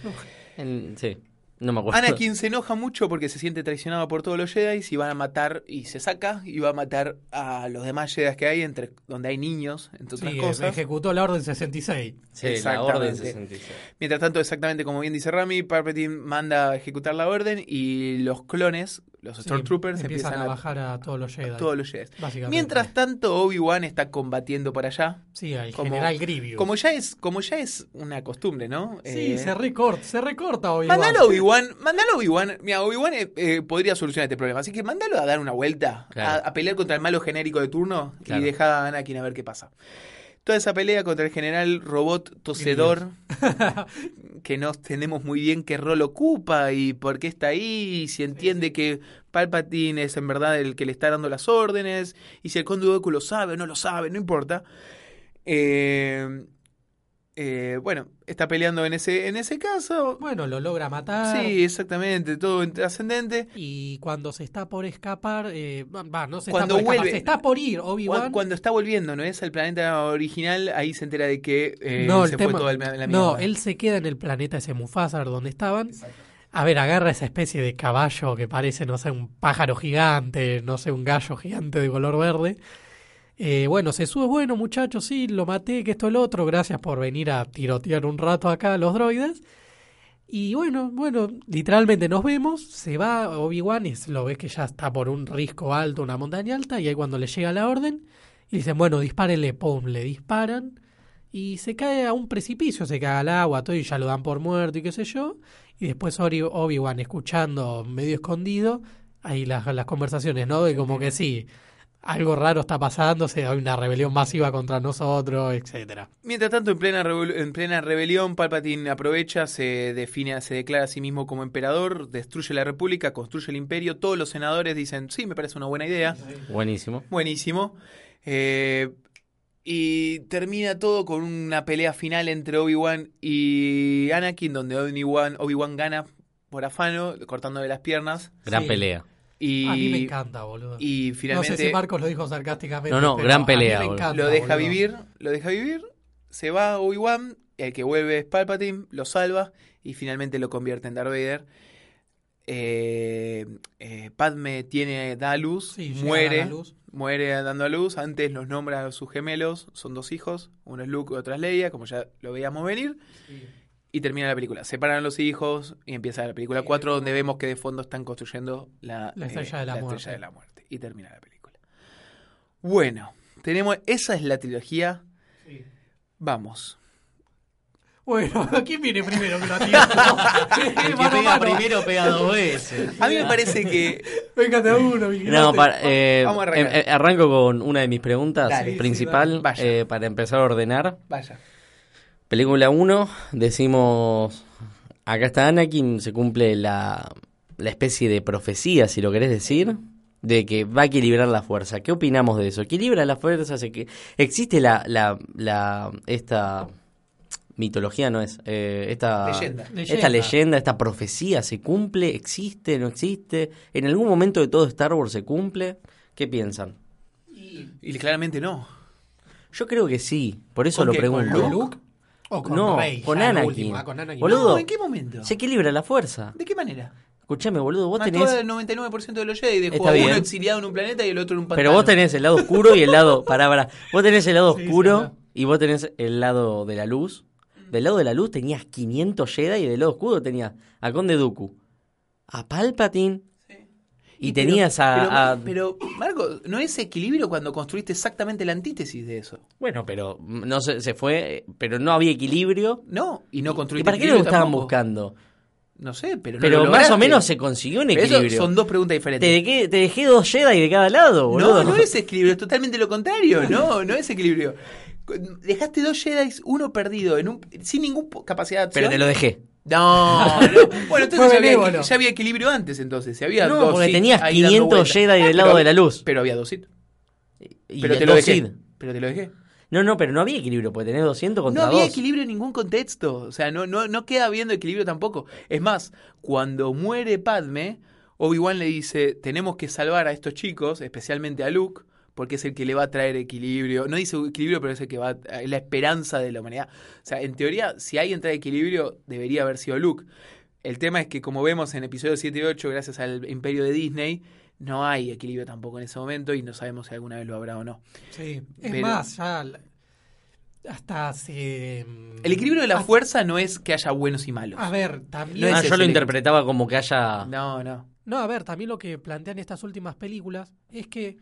En- sí, no me acuerdo. Anakin se enoja mucho porque se siente traicionado por todos los Jedi y van a matar y se saca y va a matar a los demás Jedi que hay entre donde hay niños, entre otras Sí, cosas. ejecutó la orden 66. Sí, la orden 66. Mientras tanto, exactamente como bien dice Rami, Palpatine manda a ejecutar la orden y los clones, los Sí, Stormtroopers, empiezan empiezan a a, bajar a todos los Jedi. todos los Jedi. Mientras tanto, Obi-Wan está combatiendo por allá. Sí, al como- general Grievous. Como ya es, como ya es una costumbre, ¿no? Sí, Eh, se recorta, se recorta Obi-Wan. Mandalo Obi-Wan, mandalo Obi-Wan. Mira, Obi-Wan eh, eh, podría solucionar este problema. Así que mándalo a dar una vuelta, Claro. a, a pelear contra el malo genérico de turno Claro. y deja a Anakin a ver qué pasa. Toda esa pelea contra el general robot tosedor, que no entendemos muy bien qué rol ocupa y por qué está ahí, y si entiende que Palpatine es en verdad el que le está dando las órdenes, y si el Conde Dooku lo sabe o no lo sabe, no importa. Eh, eh, bueno, está peleando en ese, en ese caso. Bueno, lo logra matar. Sí, exactamente, todo en trascendente. Y cuando se está por escapar, eh, va, no se Cuando está por escapar, vuelve- se está por ir Obi-Wan. Cuando está volviendo, ¿no es? Al planeta original, ahí se entera de que eh, no, el se tema, fue todo el, la no, él se queda en el planeta ese Mufasa donde estaban. A ver, agarra esa especie de caballo que parece, no sé, un pájaro gigante, no sé, un gallo gigante de color verde. Eh, bueno, se sube, bueno, muchachos, sí, lo maté, que esto el otro, gracias por venir a tirotear un rato acá a los droides. Y bueno, bueno, literalmente nos vemos, se va Obi-Wan y lo ves que ya está por un risco alto, una montaña alta, y ahí cuando le llega la orden, y dicen, bueno, dispárenle, pum, le disparan, y se cae a un precipicio, se cae al agua, todo, y ya lo dan por muerto y qué sé yo, y después Obi-Wan escuchando medio escondido, ahí las, las conversaciones, ¿no? De como que sí, algo raro está pasando, se hay una rebelión masiva contra nosotros, etcétera. Mientras tanto, en plena, en plena rebelión, Palpatine aprovecha, se define, se declara a sí mismo como emperador, destruye la república, construye el imperio. Todos los senadores dicen, sí, me parece una buena idea. Buenísimo. Buenísimo. Eh, y termina todo con una pelea final entre Obi-Wan y Anakin, donde Obi-Wan Obi-Wan gana por afano, cortándole las piernas. Gran Sí. pelea. Y, A mí me encanta, boludo. y no sé si Marcos lo dijo sarcásticamente. No, no, pero gran a mí pelea, me boludo. encanta, lo deja boludo. vivir, lo deja vivir, se va Obi-Wan, el que vuelve es Palpatine, lo salva y finalmente lo convierte en Darth Vader. Eh, eh, Padme tiene, da a luz, Sí, muere, a luz. muere dando a luz. Antes los nombra a sus gemelos, son dos hijos, uno es Luke y otro es Leia, como ya lo veíamos venir. Y termina la película. Separan los hijos y empieza la película 4, donde vemos que de fondo están construyendo la, La estrella de la muerte. estrella de la muerte. Y termina la película. Bueno, tenemos. Esa es la trilogía Vamos. Bueno, ¿quién viene primero que lo? El que a pega mano. primero pega dos veces. A mí me parece que Venga de a uno, mi No, para, eh, Vamos a arrancar. em- eh, arranco con una de mis preguntas Dale, principal eh, para empezar a ordenar. Vaya. Película 1, decimos, acá está Anakin, se cumple la, la especie de profecía, si lo querés decir, de que va a equilibrar la fuerza. ¿Qué opinamos de eso? ¿Equilibra la fuerza? ¿Se que ¿Existe la, la, la, esta mitología, no es? Eh, esta, Leyenda. Esta Leyenda. esta profecía, ¿se cumple? ¿Existe? ¿No existe? ¿En algún momento de todo Star Wars se cumple? ¿Qué piensan? Y claramente no. Yo creo que sí, por eso ¿Con lo qué? ¿Con pregunto. ¿Con Luke? ¿O con No, Rey? con Anakin. última, con Anakin. Boludo. No, ¿en qué momento? Se equilibra la fuerza. ¿De qué manera? Escuchame, boludo, vos Mató tenés... al 99% de los Jedi, dejó a uno exiliado en un planeta y el otro en un pantano. Pero vos tenés el lado oscuro y el lado... Pará, pará. Vos tenés el lado Sí, oscuro sí, y vos tenés el lado de la luz. Del lado de la luz tenías 500 Jedi y del lado oscuro tenías a Conde Dooku, a Palpatine y, pero- tenías Pero, a... a- pero, Marco, ¿no es equilibrio cuando construiste exactamente la antítesis de eso? Bueno, pero no se, se fue, pero no había equilibrio. No, y no ¿Y construiste para qué lo estaban tampoco. buscando? No sé, pero no Pero lo más o menos se consiguió un eso equilibrio. son dos preguntas Te, diferentes. dejé, te dejé dos Jedi de cada lado, boludo. No, no es equilibrio, es totalmente lo contrario. No, no es equilibrio. Dejaste dos Jedi, uno perdido, en un, sin ninguna capacidad de acción. Pero te lo dejé. No, no. Bueno, entonces ya había, ya había equilibrio antes, entonces. Si había No, dos porque tenías ahí dando 500 vueltas. Jedi del Ah, lado pero- de la luz. Pero había dos Sith. Pero te lo dejé. Pero te lo dejé. No, no, pero no había equilibrio, porque tenés 200 No contra había 2. equilibrio en ningún contexto. O sea, no, no, no queda habiendo equilibrio tampoco. Es más, cuando muere Padme, Obi-Wan le dice, tenemos que salvar a estos chicos, especialmente a Luke, porque es el que le va a traer equilibrio. No dice equilibrio, pero es el que va a, es la esperanza de la humanidad. O sea, en teoría, si alguien trae equilibrio, debería haber sido Luke. El tema es que, como vemos en episodio 7 y 8, gracias al imperio de Disney, no hay equilibrio tampoco en ese momento y no sabemos si alguna vez lo habrá o no. Sí. Es Pero- más, ya hasta hace... mm, El equilibrio de la hasta- fuerza no es que haya buenos y malos. A ver, No también... es Ah, yo lo interpretaba como que haya... No, no. No, a ver, también lo que plantean estas últimas películas es que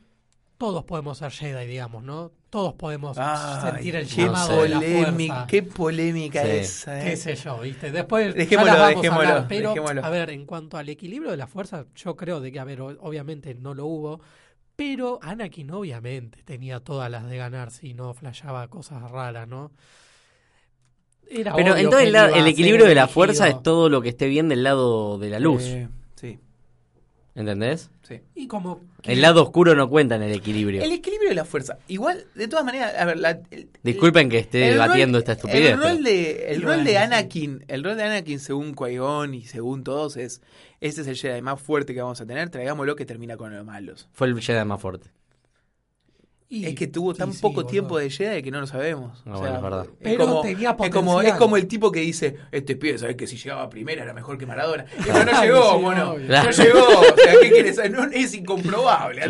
todos podemos ser Jedi, digamos, ¿no? Todos podemos sentir el qué llamado de la fuerza. qué polémica Sí. esa, ¿eh? qué sé yo, ¿viste? Después Dejémoslo, ya las vamos a dejémoslo, hablar, pero dejémoslo. a ver, en cuanto al equilibrio de la fuerza, yo creo de que, a ver, obviamente no lo hubo, pero Anakin obviamente tenía todas las de ganar si no flasheaba cosas raras, ¿no? Era Pero entonces el a equilibrio de la elegido. fuerza es todo lo que esté bien del lado de la luz. Eh, sí, ¿Entendés? Sí. Y como que- El lado oscuro no cuenta en el equilibrio. El equilibrio de la fuerza. Igual, de todas maneras, a ver, la, el- Disculpen que esté debatiendo esta estupidez. El rol de, el rol de. Anakin, el rol de Anakin según Qui-Gon y según todos es, este es el Jedi más fuerte que vamos a tener, traigámoslo que termina con los malos. Fue el Jedi más fuerte. Y- es que tuvo tan sí, poco boludo. tiempo de Jedi que no lo sabemos. Ah, O bueno, es verdad. es Pero como, tenía es como, es potencial. como el tipo que dice, este pibe, ¿sabes que si llegaba a primera era mejor que Maradona? Pero no llegó, obvio. No llegó. O sea, ¿qué quieres? No, es incomprobable.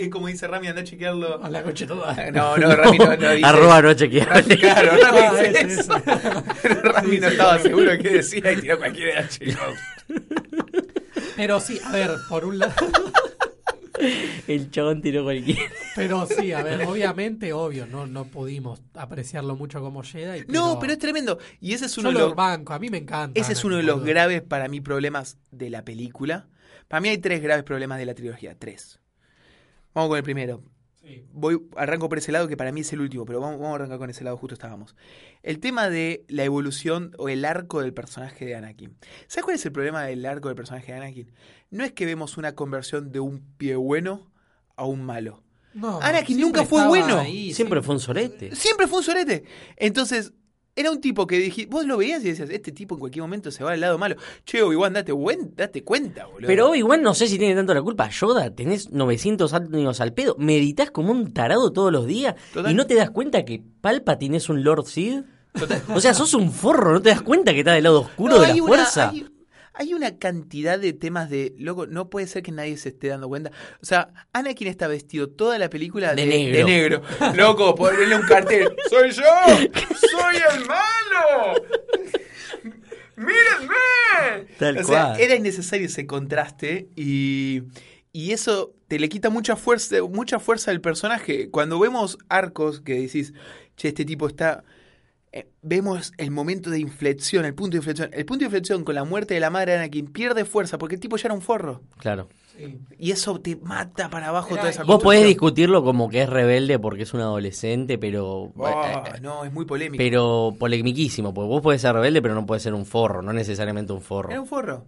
Es como dice Rami, anda a chequearlo. A la concha toda. No, no, Rami no, no dice. Arroba no chequeable. Rami, claro, Rami Ah, dice es eso. Pero Rami no estaba seguro de qué decía y tiró cualquiera, chicos. Pero sí, a ver, por un lado. El chabón tiró cualquiera. Pero sí, a ver, obviamente, obvio, no, no pudimos apreciarlo mucho como Jedi. No, pero es tremendo. Y ese es uno de lo los, banco, a mí me encanta. ese es uno de los boludo. graves para mí problemas de la película. Para mí hay tres graves problemas de la trilogía. Tres. Vamos con el primero. Sí. Voy, arranco por ese lado que para mí es el último, pero vamos, vamos a arrancar con ese lado, justo estábamos. El tema de la evolución o el arco del personaje de Anakin. ¿Sabes cuál es el problema del arco del personaje de Anakin? No es que vemos una conversión de un pie bueno a un malo. No, Anakin nunca fue bueno. ahí, Siempre fue un sorete. Siempre fue un sorete. Entonces, era un tipo que dije, vos lo veías y decías, este tipo en cualquier momento se va al lado malo. Che, Obi-Wan, date, buen- date cuenta, boludo. Pero igual no sé si tiene tanto la culpa. Yoda, tenés 900 años al pedo. Meditas como un tarado todos los días Total. y no te das cuenta que Palpatine es un Lord Sid. Total. O sea, sos un forro, ¿no te das cuenta que está del lado oscuro No, de la una- fuerza? hay, hay una cantidad de temas de. Loco, no puede ser que nadie se esté dando cuenta. O sea, Anakin está vestido toda la película De de, negro. de negro. Loco, ponerle un cartel. ¡Soy yo! ¡Soy el malo! ¡Mírenme! Tal o sea, cual. era innecesario ese contraste y. Y eso te le quita mucha fuerza, mucha fuerza al personaje. Cuando vemos arcos que decís, che, este tipo está. Eh, vemos el momento de inflexión, el punto de inflexión. El punto de inflexión con la muerte de la madre de Anakin pierde fuerza porque el tipo ya era un forro. Claro. Y eso te mata para abajo Era- toda esa Vos podés discutirlo como que es rebelde porque es un adolescente, pero. Oh, eh, no, es muy polémico. pero polemiquísimo, porque vos podés ser rebelde, pero no podés ser un forro, no necesariamente un forro. Era un forro.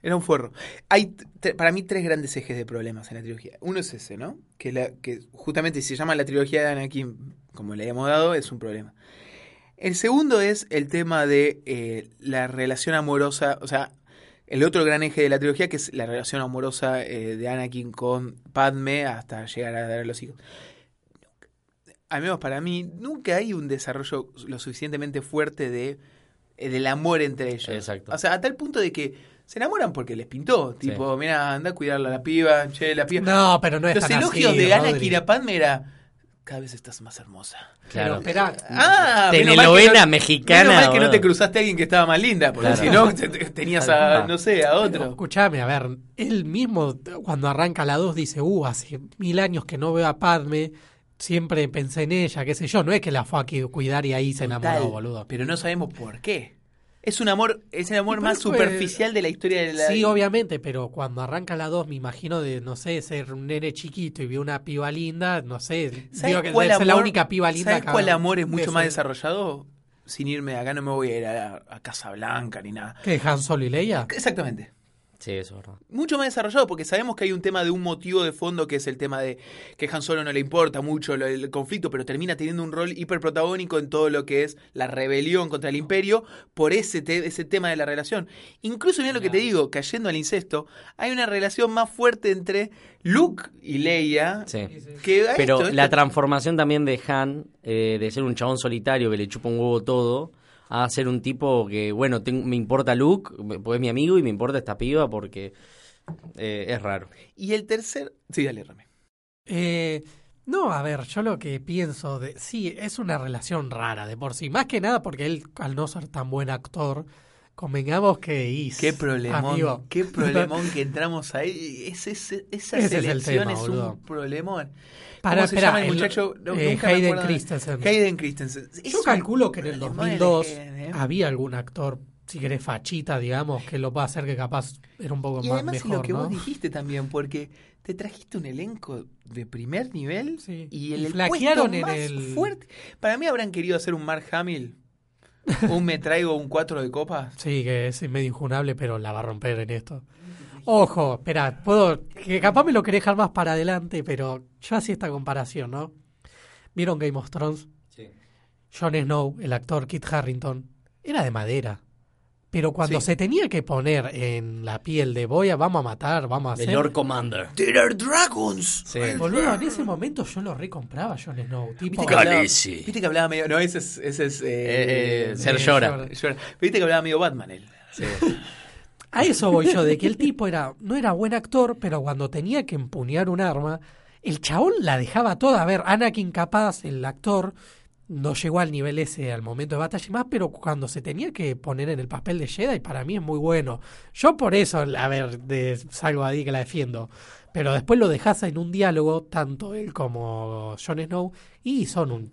Era un forro. Hay para mí tres grandes ejes de problemas en la trilogía. Uno es ese, ¿no? Que, la, que justamente si se llama la trilogía de Anakin, como le hemos dado, es un problema. El segundo es el tema de eh, la relación amorosa, o sea, el otro gran eje de la trilogía, que es la relación amorosa eh, de Anakin con Padme hasta llegar a dar a los hijos. Al menos para mí, nunca hay un desarrollo lo suficientemente fuerte de eh, del amor entre ellos. Exacto. O sea, a tal punto de que se enamoran porque les pintó. Tipo, mira, anda a cuidarla a la piba, che, la piba. No, pero no es Los tan elogios así, de. Anakin a Padme era, cada vez estás más hermosa. Claro. Pero esperá, Ah, Telenovela no- mexicana. Menos mal que no te cruzaste a alguien que estaba más linda, porque Claro. si no te- te- tenías a, no sé, a Pero, otro. escuchame, a ver, él mismo cuando arranca la 2 dice, uh, hace mil años que no veo a Padme, siempre pensé en ella, qué sé yo, no es que la fue a cu- cuidar y ahí se enamoró, Total, boludo. Pero no sabemos por qué. Es un amor, es el amor más fue- superficial de la historia de la Sí, obviamente, pero cuando arranca la 2 me imagino de, no sé, ser un nene chiquito y vio una piba linda, no sé, ¿Sabes digo que cuál debe ser la única piba linda ¿Sabes que cuál amor es mucho más desarrollado? Sin irme de acá no me voy a ir a, a Casa Blanca ni nada. ¿Qué, Han Solo y Leia? Exactamente. Sí, eso es verdad. Mucho más desarrollado porque sabemos que hay un tema de un motivo de fondo que es el tema de que Han Solo no le importa mucho el conflicto, pero termina teniendo un rol hiperprotagónico en todo lo que es la rebelión contra el imperio por ese, te- ese tema de la relación. Incluso, mira lo que te digo, cayendo al incesto, hay una relación más fuerte entre Luke y Leia Sí. que Pero esto- la transformación también de Han, eh, de ser un chabón solitario que le chupa un huevo todo, a ser un tipo que, bueno, me importa Luke, porque es mi amigo y me importa esta piba porque eh, es raro. Y el tercer... Sí, dale, Rami. Eh, no, a ver, yo lo que pienso de sí, es una relación rara de por sí, más que nada porque él al no ser tan buen actor, convengamos que is, Qué problemón, amigo. qué problemón que entramos ahí. Ese, ese- esa Ese es el selección tema, es un problemón. Para ¿Cómo se esperar, llama el muchacho? No, eh, nunca me Hayden acuerdo. Christensen. Hayden Christensen. Es Yo calculo que en el problemón 2002 elegir, ¿eh? había algún actor, si querés fachita, digamos, que lo pueda hacer que capaz era un poco Y más además es mejor, lo que ¿no? vos dijiste también, porque te trajiste un elenco de primer nivel Sí. y el, Y el puesto en más el- fuerte. Para mí habrán querido hacer un Mark Hamill, un me traigo un 4 de copas. Sí, que es medio injunable, pero la va a romper en esto. Ojo, espera, puedo, que capaz me lo querés dejar más para adelante, pero yo hacía esta comparación, ¿no? ¿Vieron Game of Thrones? Jon Snow, el actor Kit Harrington, era de madera. Pero cuando Sí. se tenía que poner en la piel de voy a, vamos a matar, vamos a The hacer. Lord Commander. There are dragons. Sí. Boludo, en ese momento yo lo recompraba Jon Snow. Tipo, ¿Viste que, hablaba, viste que hablaba medio. No, ese es. Ese es eh, Eh, eh, Ser eh, llora. llora. Llora. Viste que hablaba medio Batman él. Sí. A eso voy yo, de que el tipo era, no era buen actor, pero cuando tenía que empuñar un arma, el chabón la dejaba toda. A ver, Anakin capaz, el actor, no llegó al nivel ese al momento de batalla y más, pero cuando se tenía que poner en el papel de Jedi, para mí es muy bueno. Yo por eso, a ver, de, salgo ahí que la defiendo. Pero después lo dejas en un diálogo, tanto él como Jon Snow, y son un,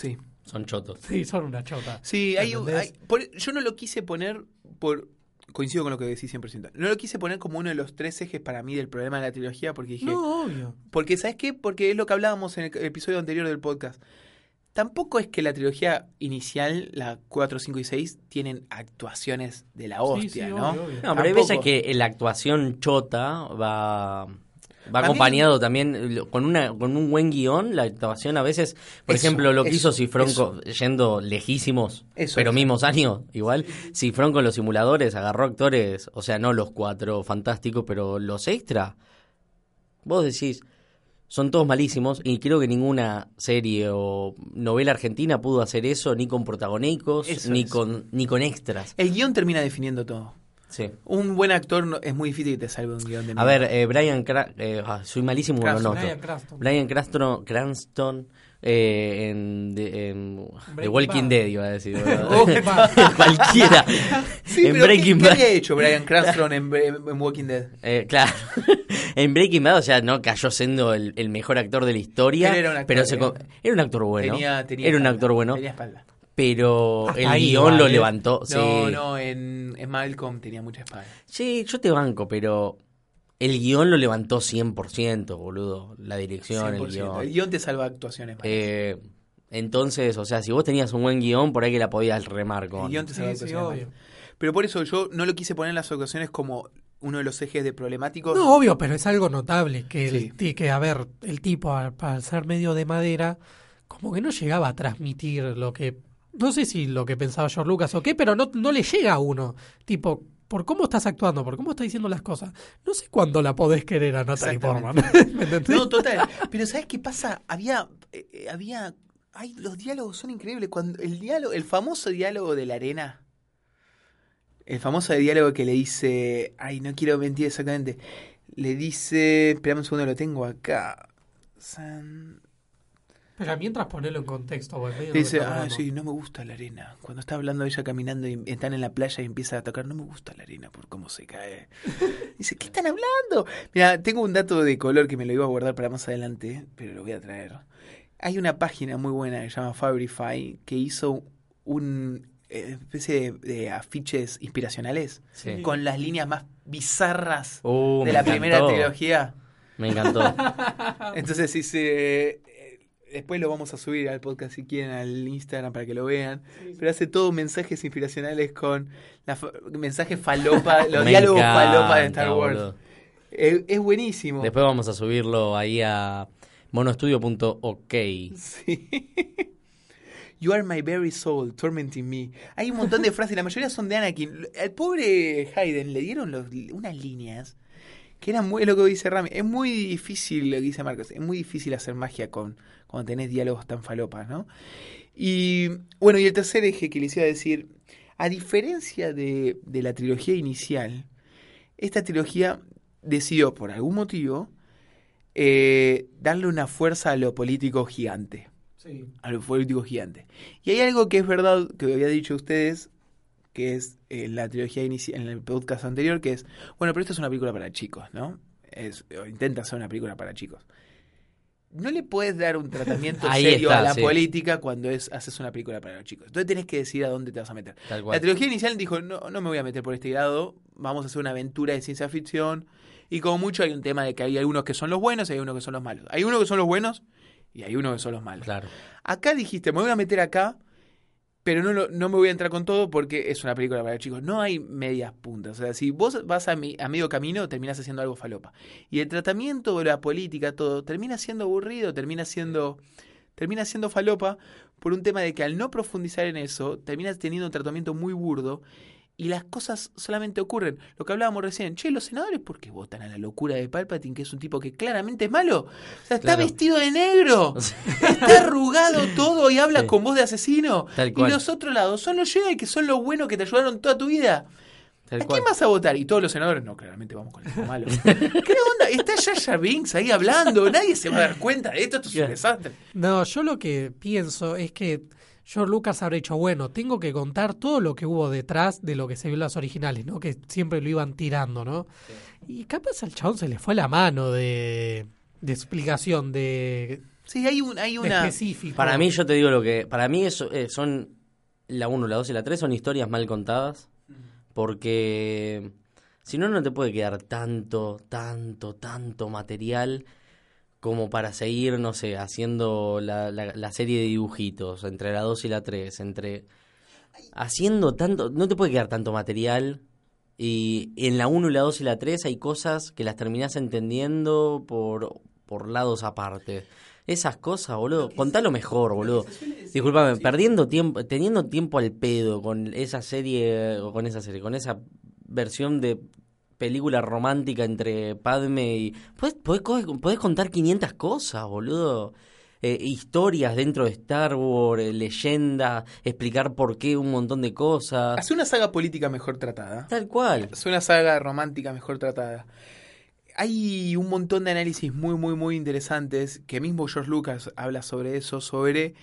Sí. Son chotos. sí, son una chota. Sí, hay, yo no lo quise poner por... Coincido con lo que decís 100%. No lo quise poner como uno de los tres ejes para mí del problema de la trilogía porque dije... No, obvio. Porque, ¿sabes qué? Porque es lo que hablábamos en el episodio anterior del podcast. Tampoco es que la trilogía inicial, la 4, 5 y 6, tienen actuaciones de la hostia, Sí, sí, ¿no? obvio, obvio. No, pero hay veces que la actuación chota va va mí- acompañado también con una con un buen guion, la actuación a veces, por Eso, ejemplo, lo que eso, hizo Cifrón co- yendo lejísimos, Eso pero mismos años, igual, Cifrón con los simuladores agarró actores, o sea, no los cuatro fantásticos, pero los extra. Vos decís, son todos malísimos y creo que ninguna serie o novela argentina pudo hacer eso ni con protagónicos Eso ni es. con ni con extras. El guion termina definiendo todo. Sí. Un buen actor no- es muy difícil que te salve un guion de A ver, eh, Brian Cra- eh, ah, soy malísimo Cranston. nombres. Bryan Cranston. Brian Cranston, Cranston Eh, en, de- en The Walking Bad. Dead iba a decir. Oh, Cualquiera. Sí, en pero Breaking ¿qué, qué Bad. había hecho Brian Cranston en, en Walking Dead? Eh, claro. en Breaking Bad, o sea, no cayó siendo el, el mejor actor de la historia. Pero era un actor, pero se co- era un actor bueno. Tenía, tenía era un espalda, actor bueno. Tenía espalda. Pero Hasta el ahí guion lo ¿eh? levantó. No, sí. no, en, en Malcolm tenía mucha espalda. Sí, yo te banco, pero el guion lo levantó 100%, boludo. La dirección, el 100%. guion. El guion te salva actuaciones. Eh, entonces, o sea, si vos tenías un buen guion, por ahí que la podías remar el con... guion te salva Sí, sí, actuaciones. obvio. malas. Pero por eso yo no lo quise poner en las ocasiones como uno de los ejes de problemáticos. No, obvio, pero es algo notable que, el Sí. ti- que a ver, el tipo, al, al ser medio de madera, como que no llegaba a transmitir lo que. No sé si lo que pensaba George Lucas o qué, pero no, no le llega a uno. Tipo, por cómo estás actuando, por cómo estás diciendo las cosas. No sé cuándo la podés querer a Natalie Portman. ¿Me entendés? No, total. Pero ¿sabes qué pasa? Había, eh, eh, había, ay, los diálogos son increíbles. Cuando el diálogo, el famoso diálogo de la arena, el famoso diálogo que le dice, ay, no quiero mentir exactamente, le dice, espérame un segundo, lo tengo acá. San- Pero mientras ponerlo en contexto, Dice, ah, hablando. sí, no me gusta la arena. Cuando está hablando ella caminando y están en la playa y empieza a tocar, no me gusta la arena por cómo se cae. Dice, ¿qué están hablando? Mira, tengo un dato de color que me lo iba a guardar para más adelante, pero lo voy a traer. Hay una página muy buena que se llama Fabrify que hizo un eh, especie de, de afiches inspiracionales Sí. con las líneas más bizarras Uh, de la primera trilogía. Me encantó. Entonces, eh, Después lo vamos a subir al podcast si quieren, al Instagram para que lo vean. Pero hace todo mensajes inspiracionales con la fa- mensajes falopa, los Me diálogos encanta, falopa de Star Wars. Es, es buenísimo. Después vamos a subirlo ahí a monostudio.ok. Sí. You are my very soul, tormenting me. Hay un montón de frases, la mayoría son de Anakin. Al pobre Hayden le dieron los- unas líneas que eran muy, es lo que dice Rami, es muy difícil, lo que dice Marcos, es muy difícil hacer magia con cuando tenés diálogos tan falopas, ¿no? Y bueno, y el tercer eje que les iba a decir, a diferencia de, de la trilogía inicial, esta trilogía decidió por algún motivo eh, darle una fuerza a lo político gigante Sí. a lo político gigante. Y hay algo que es verdad, que había dicho ustedes, que es eh, la trilogía inicial, en el podcast anterior, que es, bueno, pero esto es una película para chicos, ¿no? Es, o intenta ser una película para chicos. No le puedes dar un tratamiento serio está, a la sí. política cuando es, haces una película para los chicos. Entonces tenés que decidir a dónde te vas a meter. La trilogía inicial dijo, no, no me voy a meter por este grado, vamos a hacer una aventura de ciencia ficción. Y como mucho hay un tema de que hay algunos que son los buenos y hay unos que son los malos. Hay unos que son los buenos y hay unos que son los malos. Claro. Acá dijiste, me voy a meter acá, pero no, no me voy a entrar con todo porque es una película para chicos. No hay medias puntas. O sea, si vos vas a, mi- a medio camino, terminás haciendo algo falopa. Y el tratamiento, la política, todo, termina siendo aburrido, termina siendo, termina siendo falopa por un tema de que al no profundizar en eso, terminas teniendo un tratamiento muy burdo. Y las cosas solamente ocurren. Lo que hablábamos recién, che, los senadores, ¿por qué votan a la locura de Palpatine, que es un tipo que claramente es malo? O sea, está Claro. vestido de negro. Está arrugado todo y habla Sí. con voz de asesino. Tal Y los otros lados son los Jedi que son los buenos que te ayudaron toda tu vida. Tal ¿A cual. quién vas a votar? Y todos los senadores, no, claramente vamos con el malo. ¿Qué onda? Está Jar Binks ahí hablando. Nadie se va a dar cuenta de esto. Esto es un desastre. No, yo lo que pienso es que George Lucas habrá dicho, bueno, tengo que contar todo lo que hubo detrás de lo que se vio en las originales, ¿no? Que siempre lo iban tirando, ¿no? Y capaz al chabón se le fue la mano de, de explicación, de, Sí, hay, un, hay una... específico. Para mí, yo te digo lo que. Para mí, eso, eh, son. La 1, la 2 y la 3 son historias mal contadas. Porque. Si no, no te puede quedar tanto, tanto, tanto material como para seguir, no sé, haciendo la, la, la serie de dibujitos entre la 2 y la 3, entre haciendo tanto, no te puede quedar tanto material y en la 1 y la 2 y la 3 hay cosas que las terminás entendiendo por, por lados aparte. Esas cosas, boludo, contalo mejor, boludo. Disculpame, perdiendo tiempo, teniendo tiempo al pedo con esa serie, con esa serie, con esa versión de película romántica entre Padme y... Podés, podés, podés contar 500 cosas, boludo. Eh, historias dentro de Star Wars, eh, leyendas, explicar por qué un montón de cosas. Hace una saga política mejor tratada. Tal cual. Es una saga romántica mejor tratada. hay un montón de análisis muy, muy, muy interesantes que mismo George Lucas habla sobre eso, sobre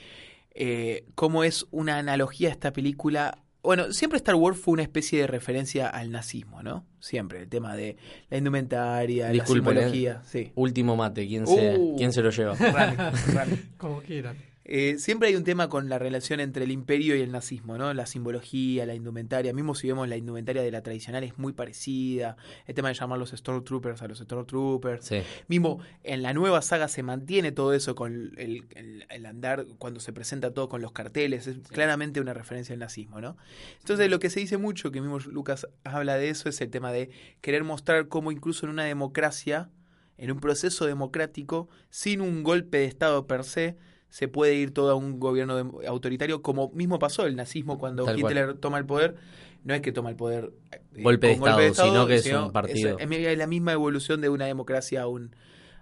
eh, cómo es una analogía a esta película. Bueno, siempre Star Wars fue una especie de referencia al nazismo, ¿no? Siempre, el tema de la indumentaria, Disculpe, la simbología. Sí. Último mate, ¿quién se, Uh. ¿quién se lo lleva? Rally, rally. Como quieran. Eh, siempre hay un tema con la relación entre el imperio y el nazismo, ¿no? La simbología, la indumentaria. Mismo si vemos la indumentaria de la tradicional es muy parecida. El tema de llamar los Stormtroopers a los Stormtroopers. Sí. Mismo en la nueva saga se mantiene todo eso con el, el- el andar cuando se presenta todo con los carteles. Es claramente una referencia al nazismo, ¿no? Entonces lo que se dice mucho, que mismo Lucas habla de eso, es el tema de querer mostrar cómo incluso en una democracia, en un proceso democrático, sin un golpe de Estado per se, se puede ir todo a un gobierno autoritario, como mismo pasó el nazismo cuando Tal cual. Hitler toma el poder. No es que toma el poder eh, Golpe de Estado, sino que es un partido. Es, es la misma evolución de una democracia a, un,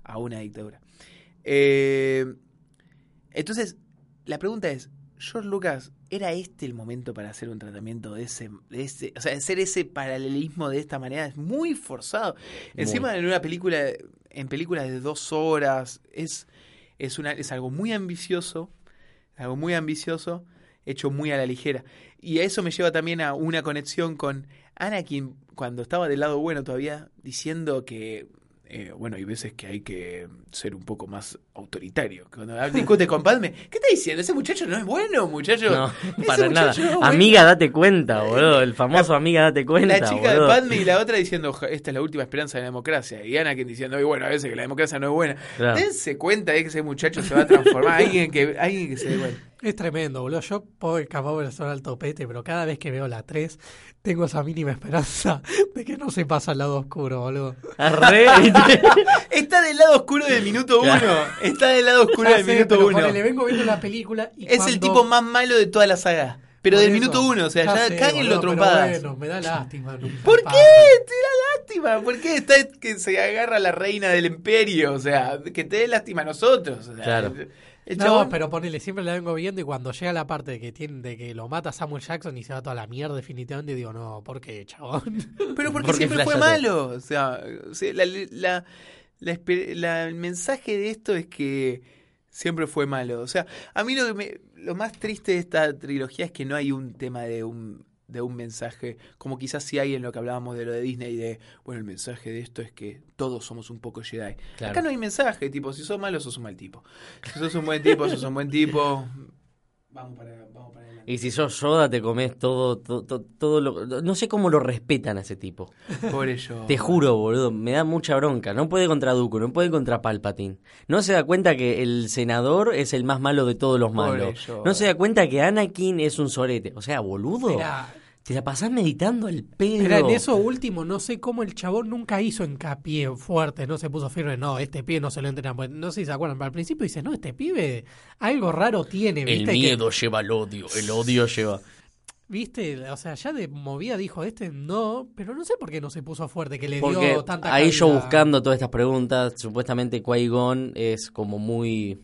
a una dictadura. Eh, entonces, la pregunta es, George Lucas, ¿era este el momento para hacer un tratamiento de ese, de ese o sea, hacer ese paralelismo de esta manera es muy forzado. Encima en una película, en películas de dos horas, es, es, una, es algo muy ambicioso, algo muy ambicioso, hecho muy a la ligera. Y eso me lleva también a una conexión con Anakin cuando estaba del lado bueno todavía, diciendo que, eh, bueno, hay veces que hay que ser un poco más autoritario. Cuando discute con Padme, ¿qué está diciendo? Ese muchacho no es bueno, muchacho. No, para nada. muchacho no es bueno". Amiga, date cuenta, boludo. El famoso amiga, date cuenta. La chica boludo. de Padme y la otra diciendo, "Ja, esta es la última esperanza de la democracia. Y Anakin diciendo, "Y bueno, a veces que la democracia no es buena. Claro. Dense cuenta de que ese muchacho se va a transformar. alguien que, alguien que se dé cuenta. Es tremendo, boludo. Yo puedo capaz de sonar al topete, pero cada vez que veo la 3, tengo esa mínima esperanza de que no se pasa al lado oscuro, boludo. Arre. Está del lado oscuro del minuto uno. Claro. Está del lado oscuro Ya del sé, minuto pero uno. ponele, vengo viendo la película y Es el tipo más malo de toda la saga. Pero Por del eso, minuto uno, o sea, ya, sé, cáguenlo trompadas. Bueno, me da lástima. no, ¿Por qué? Te da lástima. ¿Por qué está que se agarra la reina del imperio? O sea, que te dé lástima a nosotros. o sea, Claro. El- No, chabón- pero ponele, siempre la vengo viendo y cuando llega la parte de que tiene, de que lo mata Samuel Jackson y se va toda la mierda definitivamente, digo, no, ¿por qué, chabón? Pero porque siempre fue malo. O sea, la, la- la espe- la- el mensaje de esto es que siempre fue malo. O sea, a mí lo, que me- lo más triste de esta trilogía es que no hay un tema de un de un mensaje, como quizás sí hay en lo que hablábamos de lo de Disney, de, bueno, el mensaje de esto es que todos somos un poco Jedi. Claro. Acá no hay mensaje, tipo, si sos malo, sos un mal tipo. Si sos un buen tipo, sos un buen tipo. Vamos para, vamos para adelante. Y si sos Yoda, te comes todo, todo, todo, todo lo... No sé cómo lo respetan a ese tipo. Por ello. Te juro, boludo, me da mucha bronca. No puede contra Dooku, no puede contra Palpatine. No se da cuenta que el senador es el más malo de todos los malos. No se da cuenta que Anakin es un sorete. O sea, boludo, te la pasás meditando al pedo. Pero en eso último, no sé cómo el chabón nunca hizo hincapié fuerte, no se puso firme, no, este pibe no se lo entrenan. Pues, no sé si se acuerdan, pero al principio dice, no, este pibe algo raro tiene, El ¿viste? Que- miedo lleva al odio, el odio lleva... ¿Viste? O sea, ya de movida dijo este no, pero no sé por qué no se puso fuerte, que le Porque dio tanta ahí yo buscando todas estas preguntas, supuestamente Qui-Gon es como muy...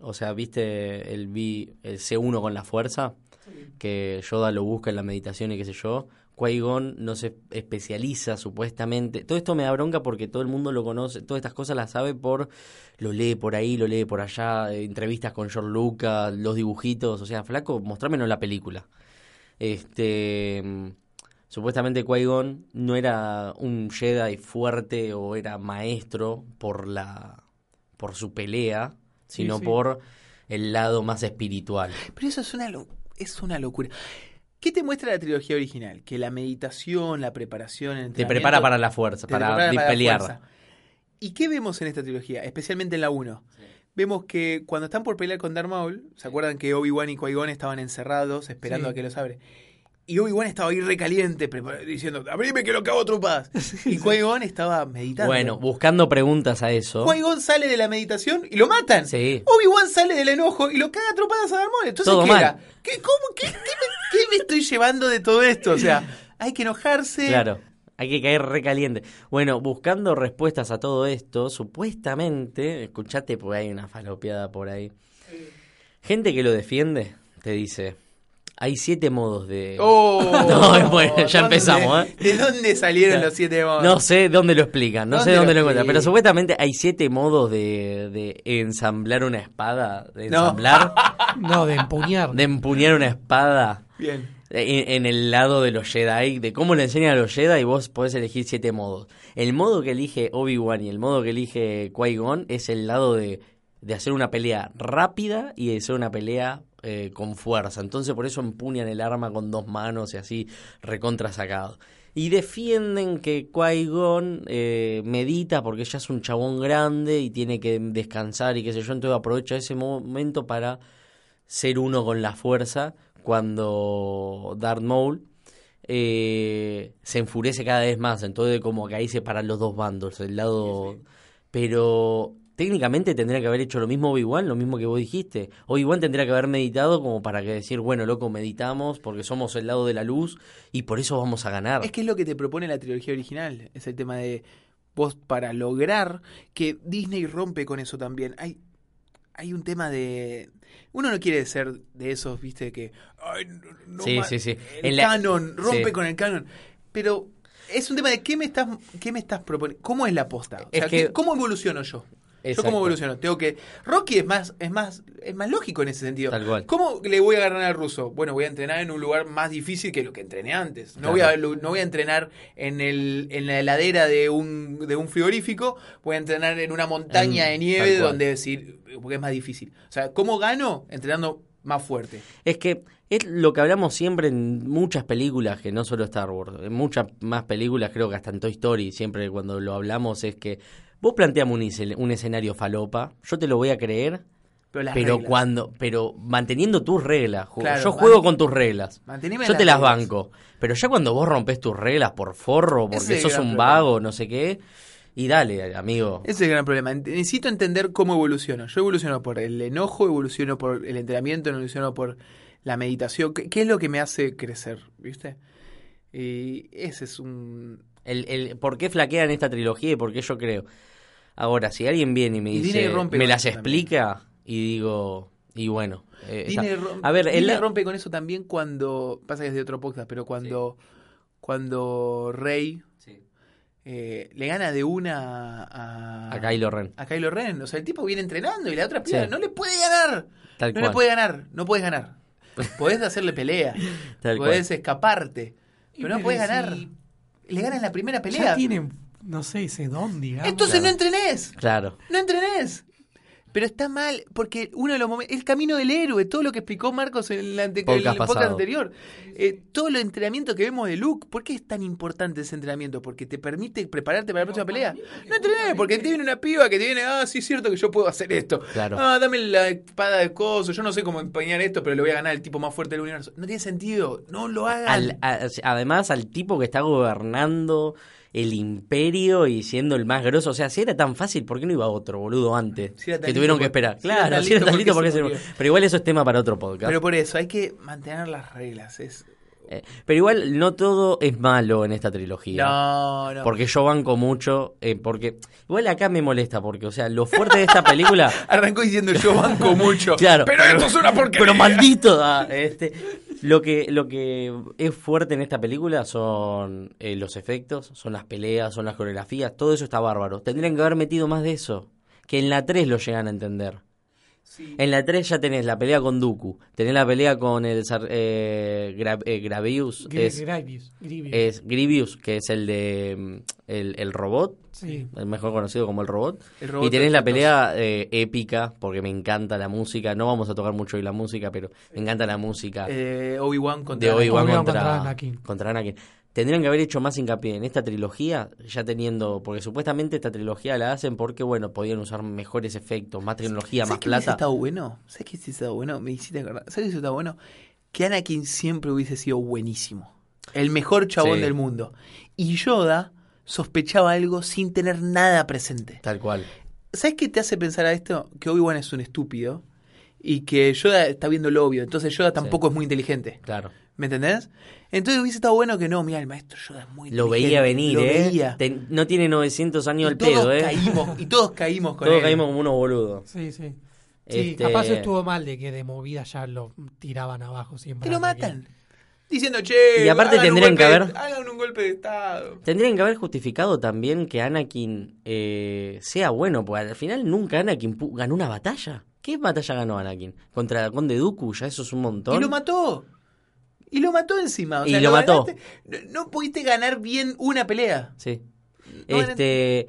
O sea, ¿viste el, vi, el C1 con la fuerza? Que Yoda lo busca en la meditación y qué sé yo. Qui-Gon no se especializa supuestamente. Todo esto me da bronca porque todo el mundo lo conoce, todas estas cosas las sabe por... Lo lee por ahí, lo lee por allá, eh, entrevistas con George Lucas, los dibujitos. O sea, flaco, mostrármelo en la película. Este... Supuestamente Qui-Gon no era un Jedi fuerte o era maestro por la por su pelea, sino sí. por el lado más espiritual. Pero eso es una, lo- es una locura. ¿Qué te muestra la trilogía original? Que la meditación, la preparación, el Te prepara para la fuerza, para para la pelear. fuerza. ¿Y qué vemos en esta trilogía? Especialmente en la 1. Vemos que cuando están por pelear con Darth Maul, ¿se acuerdan que Obi-Wan y Qui-Gon estaban encerrados esperando Sí. a que los abre? Y Obi-Wan estaba ahí recaliente, diciendo, abrime que lo cago a trompadas. Y Qui-Gon estaba meditando. Bueno, buscando preguntas a eso. Qui-Gon sale de la meditación y lo matan. Sí. Obi-Wan sale del enojo y lo caga a trompadas a Maul. Entonces, Todo ¿qué mal. era? ¿Qué, cómo, qué, qué me, qué me estoy llevando de todo esto? O sea, hay que enojarse. Claro, hay que caer recaliente. Bueno, buscando respuestas a todo esto, supuestamente, escuchate porque hay una falopeada por ahí. Gente que lo defiende te dice, Hay siete modos de... Oh, No, bueno, ya ¿dónde- empezamos, ¿eh? ¿De dónde salieron los siete modos? No sé dónde lo explican, no sé ¿Dónde lo lo encuentran, pero supuestamente hay siete modos de, de ensamblar una espada, de No. ensamblar, No, de empuñar. de empuñar una espada Bien. en, en el lado de los Jedi, de cómo le enseñan a los Jedi y vos podés elegir siete modos. El modo que elige Obi-Wan y el modo que elige Qui-Gon es el lado de, de hacer una pelea rápida y de hacer una pelea eh, con fuerza. Entonces por eso empuñan el arma con dos manos y así recontra sacado. Y defienden que Qui-Gon eh, medita porque ya es un chabón grande y tiene que descansar y qué sé yo. Entonces aprovecha ese momento para ser uno con la fuerza cuando Darth Maul eh, se enfurece cada vez más. Entonces como que ahí se paran los dos bandos. El lado... Pero técnicamente tendría que haber hecho lo mismo Obi-Wan, lo mismo que vos dijiste. Obi-Wan tendría que haber meditado como para que decir, bueno, loco, meditamos porque somos el lado de la luz y por eso vamos a ganar. Es que es lo que te propone la trilogía original. Es el tema de vos para lograr que Disney rompe con eso también. Hay, hay un tema de... Uno no quiere ser de esos, viste, que... "Ay, no- no Sí, sí, sí. El En la- canon, rompe sí. con el canon. Pero es un tema de qué me estás, qué me estás proponiendo. ¿Cómo es la posta? O Es sea, que- ¿qué- ¿cómo evoluciono yo? Yo cómo evoluciono, tengo que Rocky es más es más es más lógico en ese sentido. Tal cual. ¿Cómo le voy a ganar al ruso? Bueno, voy a entrenar en un lugar más difícil que lo que entrené antes. No Claro. voy a no voy a entrenar en el en la heladera de un de un frigorífico, voy a entrenar en una montaña En- de nieve donde decir porque es más difícil. O sea, ¿cómo gano? Entrenando más fuerte. Es que es lo que hablamos siempre en muchas películas, que no solo Star Wars, en muchas más películas, creo que hasta en Toy Story, siempre cuando lo hablamos es que vos planteamos un, escen- un escenario falopa, yo te lo voy a creer, Pero, las pero cuando pero manteniendo tus reglas. Claro, yo juego con tus reglas. Yo te las banco. Pero ya cuando vos rompes tus reglas por forro, porque sos un problema. vago, no sé qué, y dale, amigo. Ese es el gran problema. Necesito entender cómo evoluciono. Yo evoluciono por el enojo, evoluciono por el entrenamiento, evoluciono por la meditación. ¿Qué, qué es lo que me hace crecer? ¿Viste? Y ese es un... El, el, ¿Por qué flaquean esta trilogía y por qué yo creo? Ahora, si alguien viene y me Y dice, rompe me las también. explica y digo, y bueno. eh, está- Disney, rom- A ver, el- Disney rompe con eso también cuando... Pasa que es de otro podcast, pero cuando... Cuando Rey eh, le gana de una a... a Kylo Ren. a Kylo Ren. O sea, el tipo viene entrenando y la otra piba Sí. no le puede ganar. Tal no cual. le puede ganar. No puedes ganar. Podés hacerle pelea. Tal podés escaparte. Y Pero no puedes si ganar. Le ganas la primera Ya pelea. tienen, no sé, ese don, digamos. Entonces Claro. no entrenés. Claro. No entrenés. Pero está mal, porque uno de los momentos. El camino del héroe, todo lo que explicó Marcos en el, ante- el podcast anterior. Eh, todo el entrenamiento que vemos de Luke. ¿Por qué es tan importante ese entrenamiento? Porque te permite prepararte para la próxima pelea. No entrenés, porque te viene una piba que te viene. Ah, sí, es cierto que yo puedo hacer esto. Claro. Ah, dame la espada de coso. Yo no sé cómo empeñar esto, pero le voy a ganar al tipo más fuerte del universo. No tiene sentido. No lo hagan. Al- a- además, al tipo que está gobernando el imperio y siendo el más grosso. O sea, si era tan fácil, ¿por qué no iba otro boludo antes? Si que tuvieron que esperar. si Claro, si era tan ¿por listo, qué ¿por qué se? Pero igual eso es tema para otro podcast. Pero por eso hay que mantener las reglas. Es... Eh, pero igual no todo es malo en esta trilogía. No, no. Porque yo banco mucho, eh, porque igual acá me molesta, porque, o sea, lo fuerte de esta película... Arrancó diciendo yo banco mucho. Claro. Pero esto es una porquería. Pero maldito. ah, este, lo que lo que es fuerte en esta película son eh, los efectos, son las peleas, son las coreografías, todo eso está bárbaro. Tendrían que haber metido más de eso, que en la 3 lo llegan a entender. Sí. En la 3 ya tenés la pelea con Dooku, tenés la pelea con el eh, Gra- eh, Gravius, es, Grievous. es Grievous, que es el de mm, el, el robot, Sí. el mejor conocido como el robot. El robot y tenés la pelea eh, épica, porque me encanta la música. No vamos a tocar mucho hoy la música, pero me encanta la música Eh, Obi-Wan contra Obi-Wan Obi-Wan contra, contra Anakin. contra Anakin. Tendrían que haber hecho más hincapié en esta trilogía, ya teniendo, porque supuestamente esta trilogía la hacen porque, bueno, podían usar mejores efectos, más tecnología, más ¿Sabes plata. estado bueno? ¿Sabes qué estado bueno? Me hiciste acordar. ¿Sabes qué estado bueno? Que Anakin siempre hubiese sido buenísimo. El mejor chabón Sí. del mundo. Y Yoda sospechaba algo sin tener nada presente. Tal cual. ¿Sabes qué te hace pensar a esto? Que Obi-Wan es un estúpido y que Yoda está viendo lo obvio. Entonces Yoda tampoco es muy inteligente. Claro. ¿Me entendés? Entonces hubiese estado bueno que no, mira, el maestro Yoda es muy Lo veía venir, Lo ¿eh? veía. Te- no tiene 900 años Y todos pedo, ¿eh? caímos, y todos caímos con Todos él. caímos como unos boludos. Sí, sí. Sí, Este, capaz estuvo mal de que de movida ya lo tiraban abajo siempre. Te lo matan. Diciendo, che, Y aparte hagan un tendrían que golpe de- haber- Hagan un golpe de estado. Tendrían que haber justificado también que Anakin eh, sea bueno, porque al final nunca Anakin ganó una batalla. ¿Qué batalla ganó Anakin? Contra el Conde Dooku, ya eso es un montón. Y lo mató. Y lo mató encima. O Y lo mató. ganaste- No, no pudiste ganar bien una pelea. Sí. No, este.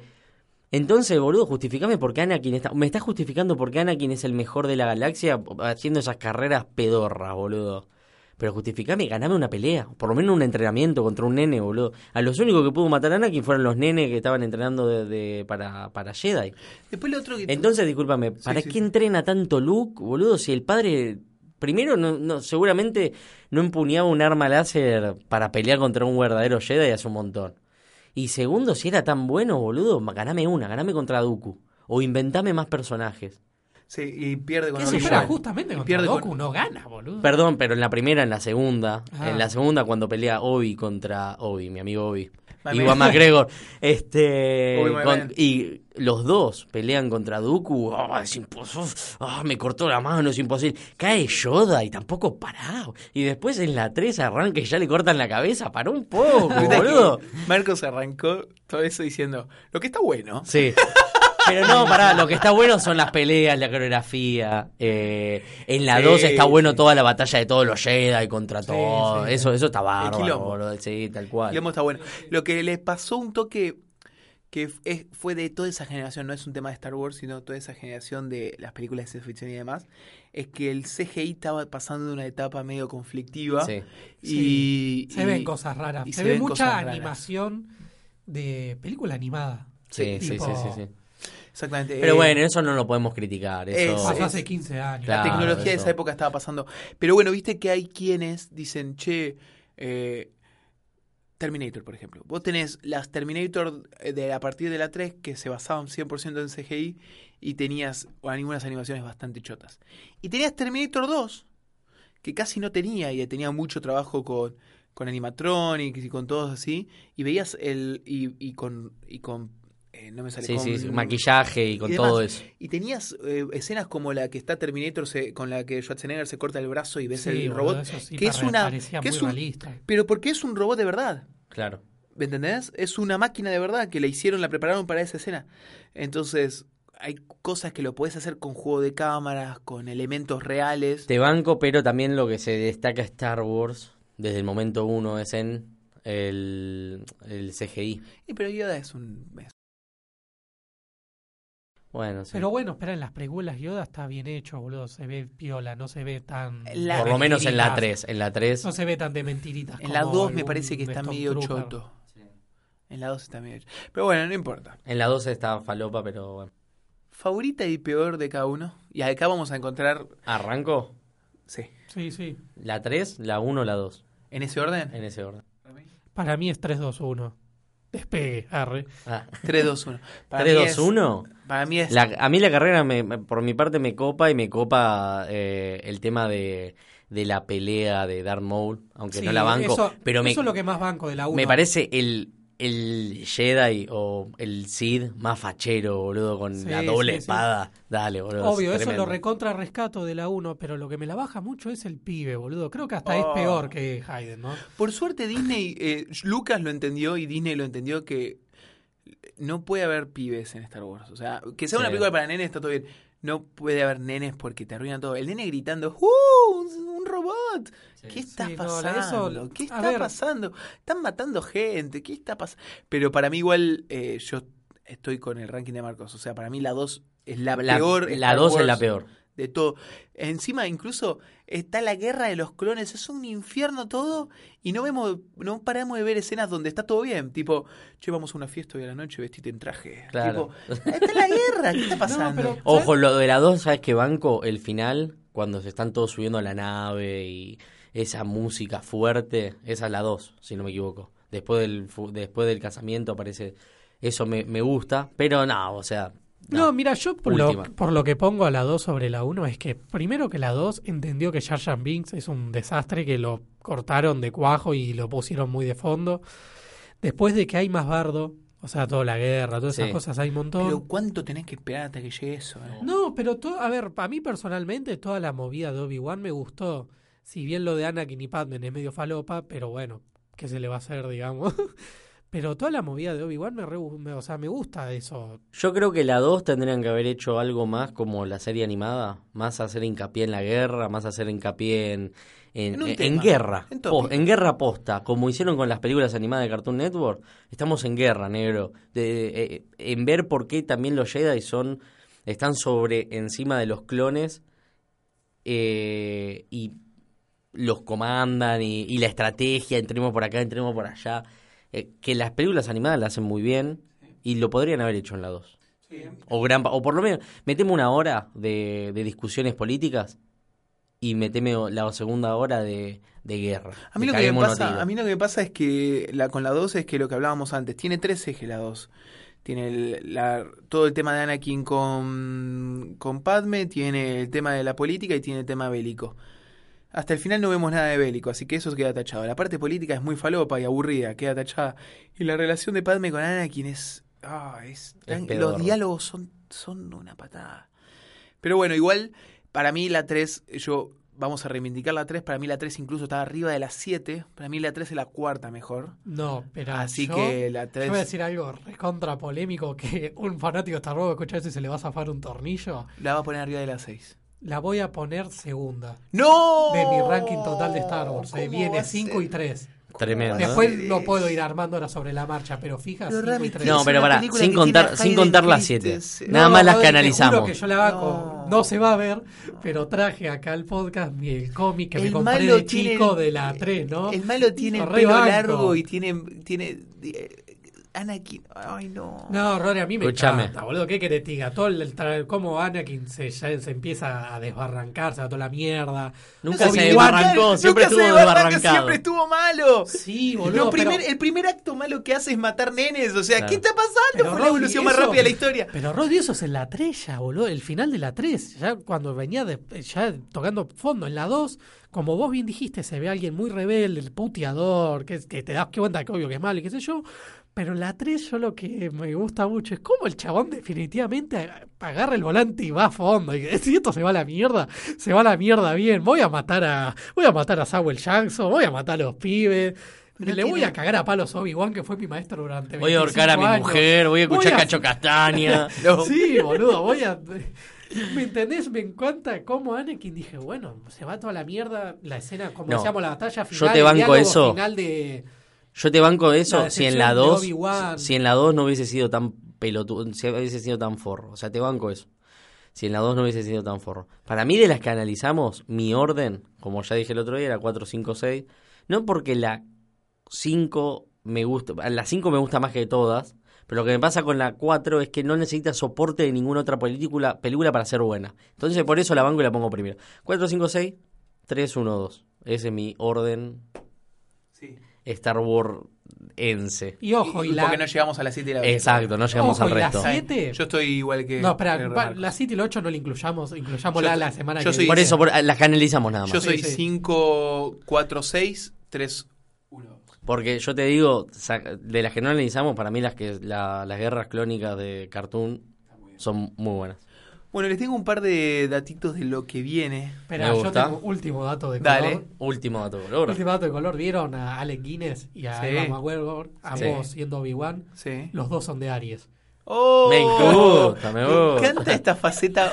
Entonces, boludo, justificame por qué Anakin está. Me estás justificando por qué Anakin es el mejor de la galaxia haciendo esas carreras pedorras, boludo. Pero justificame, ganame una pelea. Por lo menos un entrenamiento contra un nene, boludo. A los únicos que pudo matar a Anakin fueron los nenes que estaban entrenando de, de- para, para Jedi. Después lo otro que... Entonces, discúlpame, ¿para sí, qué sí. entrena tanto Luke, boludo? Si el padre, primero, no, no, seguramente no empuñaba un arma láser para pelear contra un verdadero Jedi hace un montón. Y segundo, si era tan bueno, boludo, ganame una, ganame contra Dooku. O inventame más personajes. Sí, y pierde con ¿Qué sé Obi-Wan. yo? Pero justamente Y contra pierde Goku con- no gana, boludo. Perdón, pero en la primera, en la segunda, Ah. en la segunda cuando pelea Obi contra Obi, mi amigo Obi. My Iwan man. McGregor. Este, Obi, con- y los dos pelean contra Dooku. Ah, es imposible. Ah, me cortó la mano, es imposible. Cae Yoda y tampoco pará. Y después en la 3 arranca y ya le cortan la cabeza. Paró un poco, boludo. Marcos arrancó todo eso diciendo, lo que está bueno. Sí. Pero no, pará, lo que está bueno son las peleas, la coreografía. eh, en la Sí, 2 está bueno sí. toda la batalla de todos los Jedi contra Sí, todo. sí. Eso, eso está bárbaro. Sí, tal cual. Quilombo está bueno. Lo que le pasó un toque que es- fue de toda esa generación, no es un tema de Star Wars, sino toda esa generación de las películas de ciencia ficción y demás, es que el CGI estaba pasando de una etapa medio conflictiva. Sí. Y, se y- ven cosas raras. y Se, se ve mucha raras. animación de película animada. Sí, sí, sí, sí. Exactamente. Pero eh, bueno, eso no lo podemos criticar. Eso... es- Pasó hace 15 años. Claro. la tecnología de esa época estaba pasando. Pero bueno, viste que hay quienes dicen, che, eh, Terminator, por ejemplo. Vos tenés las Terminator eh, de a partir de la 3 que se basaban 100% en CGI y tenías algunas animaciones bastante chotas. Y tenías Terminator 2, que casi no tenía y tenía mucho trabajo con, con animatronics y con todos así. Y veías el. y, y con. Y con eh, no me sale Sí, con- sí, sí, maquillaje y con y todo eso. y tenías eh, escenas como la que está Terminator se- con la que Schwarzenegger se corta el brazo y ves Sí, el robot. eso sí que es una- que muy es un- realista. Pero porque es un robot de verdad. Claro. ¿Me entendés? Es una máquina de verdad que la hicieron, la prepararon para esa escena. Entonces, hay cosas que lo puedes hacer con juego de cámaras, con elementos reales. Te banco, pero también lo que se destaca Star Wars desde el momento uno es en el, el CGI. Y pero Yoda es un. Bueno, sí. Pero bueno, espera, en las precuelas Yoda está bien hecho, boludo. Se ve piola, no se ve tan. La- Por lo menos en la mentiritas. 3. En la 3. No se ve tan de mentiritas. En la como 2 me parece que está medio Stormtrooper. choto. En la 2 está medio choto. Pero bueno, no importa. En la 2 está falopa, pero bueno. Favorita y peor de cada uno. Y acá vamos a encontrar. ¿Arranco? Sí. Sí, sí. La 3, la 1, la 2. ¿En ese orden? En ese orden. Para mí es 3-2-1. Despegue, arre. Ah. 3, 2, 1. 3, 2, 1. Para mí es. La- a mí la carrera, me- me- por mi parte, me copa y me copa eh, el tema de, de la pelea de Darth Maul, aunque Sí, no la banco. Eso, pero me, eso es lo que más banco de la 1. me parece el, el Jedi o el Sith más fachero, boludo, con Sí, la doble sí, sí. espada. Dale, boludo. Obvio, es eso lo recontra rescato de la 1, pero lo que me la baja mucho es el pibe, boludo. Creo que hasta es Oh. peor que Hayden, ¿no? Por suerte Disney, eh, Lucas lo entendió y Disney lo entendió que no puede haber pibes en Star Wars. O sea, que sea una Sí. película para nenes está todo bien. No puede haber nenes porque te arruinan todo. El nene gritando, ¡Uh! Un, un robot. ¿Qué está Sí, no, pasando? eso- ¿Qué está pasando? Están matando gente. ¿Qué está pasando? Pero para mí igual eh, yo estoy con el ranking de Marcos. O sea, para mí la 2 es la, La, peor. la Star 2 es la peor. De todo. Encima, incluso está la guerra de los clones, es un infierno todo, y no vemos, no paramos de ver escenas donde está todo bien, tipo, che, vamos a una fiesta hoy a la noche, vestite en traje. Claro. Tipo, está la guerra, ¿qué está pasando? pero- Ojo, lo de la 2, ¿sabes qué banco? El final, cuando se están todos subiendo a la nave y esa música fuerte, esa es la 2, si no me equivoco. Después del, fu- después del casamiento aparece, eso me, me gusta, pero no, o sea... No, mira, yo por lo, por lo que pongo a la 2 sobre la 1 es que primero que la 2 entendió que Jar Jar Binks es un desastre que lo cortaron de cuajo y lo pusieron muy de fondo. Después de que hay más bardo, O sea, toda la guerra, todas esas cosas hay un montón. Pero ¿cuánto tenés que esperar hasta que llegue eso? eh? No, pero to- a ver, a mí personalmente toda la movida de Obi-Wan me gustó. Si bien lo de Anakin y Padme es medio falopa, pero bueno, ¿qué se le va a hacer, digamos? pero toda la movida de Obi-Wan me, re me- o sea, me gusta eso. Yo creo que la 2 tendrían que haber hecho algo más como la serie animada, más hacer hincapié en la guerra, más hacer hincapié en, en, En un en- tema, en guerra, en po- tópico. en guerra posta, como hicieron con las películas animadas de Cartoon Network. Estamos en guerra, negro, de, eh, en ver por qué también los Jedi son están sobre encima de los clones eh, y los comandan y, y la estrategia, entremos por acá, entremos por allá. Eh, que las películas animadas la hacen muy bien y lo podrían haber hecho en la 2. O, gran, o por lo menos, meteme una hora de, de discusiones políticas y meteme la segunda hora de, de guerra. A mí, lo que me pasa, a mí lo que me pasa es que la, con la 2 es que lo que hablábamos antes, tiene tres ejes la 2. Tiene el- la- todo el tema de Anakin con, con Padme, tiene el tema de la política y tiene el tema bélico. Hasta el final no vemos nada de bélico, así que eso queda tachado. La parte política es muy falopa y aburrida, queda tachada. Y la relación de Padme con Anakin es... ah, es Es tan- pedorro. los diálogos son, son una patada. Pero bueno, igual, para mí la 3, yo vamos a reivindicar la 3, para mí la 3 incluso está arriba de la 7, para mí la 3 es la cuarta mejor. No, pero Así yo, que la yo 3... voy a decir algo recontra polémico que un fanático de Star Wars escucha eso y se le va a zafar un tornillo. La va a poner arriba de la 6. La voy a poner segunda ¡No! de mi ranking total de Star Wars. eh, ¿Cómo va Viene a 5 ser? y 3. Tremendo. ¿no? Después lo puedo ir armando ahora sobre la marcha, pero fija, Pero 5 y Rami, 3. No, pero pará, sin contar, sin contar las. 7. Nada más las que analizamos. juro que yo la. No. No. se va a ver, pero traje acá al podcast mi- el cómic que me El compré malo de tiene- chico de la 3, ¿no? El malo tiene el pelo largo y tiene... tiene eh, Anakin... Ay, no. No, Rory, a mí me Escuchame. encanta, boludo. ¿Qué querés que te diga? Todo el, el tra- cómo Anakin se, ya se empieza a desbarrancarse a toda la mierda. Nunca se desbarrancó, siempre Nunca se estuvo desbarranca, desbarrancado. Siempre estuvo malo. Sí, boludo. Lo primer, pero, El primer acto malo que hace es matar nenes. O sea, Claro. ¿qué está pasando? Pero, Fue la evolución más rápida de la historia. pero Rodri, eso es en la 3 ya, boludo. El final de la 3. Ya cuando venía de- ya tocando fondo en la 2. Como vos bien dijiste, se ve alguien muy rebelde, el puteador, que, que te das cuenta que obvio que es malo y qué sé yo. Pero en la 3 yo lo que me gusta mucho es cómo el chabón definitivamente ag- agarra el volante y va a fondo. Y si esto se va a la mierda, se va a la mierda bien. Voy a matar a voy a matar a Samuel Jackson, voy a matar a los pibes. Le voy a cagar a palos a Obi-Wan, que fue mi maestro durante Voy a ahorcar a mi 25 años. mujer, voy a escuchar Voy a- Cacho Castaña. No. Sí, boludo, voy a... ¿Me entendés? Me encanta cómo Anakin dije, bueno, se va toda la mierda, la escena, como No, decíamos, la batalla yo final, te el banco eso. final de... Yo te banco eso La si en la de 2 Obi-Wan. si en la 2 no hubiese sido tan pelotudo, si hubiese sido tan forro. O sea, te banco eso. Si en la 2 no hubiese sido tan forro. Para mí de las que analizamos, mi orden, como ya dije el otro día, era 4 5 6, no porque la 5 me gusta, la 5 me gusta más que todas, pero lo que me pasa con la 4 es que no necesita soporte de ninguna otra película, película para ser buena. Entonces por eso la banco y la pongo primero. 4 5 6 3 1 2. Ese es mi orden Sí. Star Wars ense. Y ojo, y, la... Porque no llegamos a las 7 y la Exacto, no llegamos Ojo, al y la resto. siete- Yo estoy igual que. No, espera, la 7 y la 8 no la incluyamos, incluyámosla Yo- la semana yo que viene. Por eso, por- las que analizamos nada más. Yo soy sí. 5, 4, 6, 3, 1. Porque yo te digo, de las que no analizamos, para mí las que la- las guerras clónicas de Cartoon son muy buenas. Bueno, les tengo un par de datitos de lo que viene. Espera, Me yo gusta. tengo último dato de Dale. color. Último dato, color. Último dato de color, ¿vieron a Alec Guinness y a Sí. Emma McGregor, ambos Sí. siendo Obi-Wan? Sí. Los dos son de Aries. ¡Oh! Me gusta, me gusta. encanta esta faceta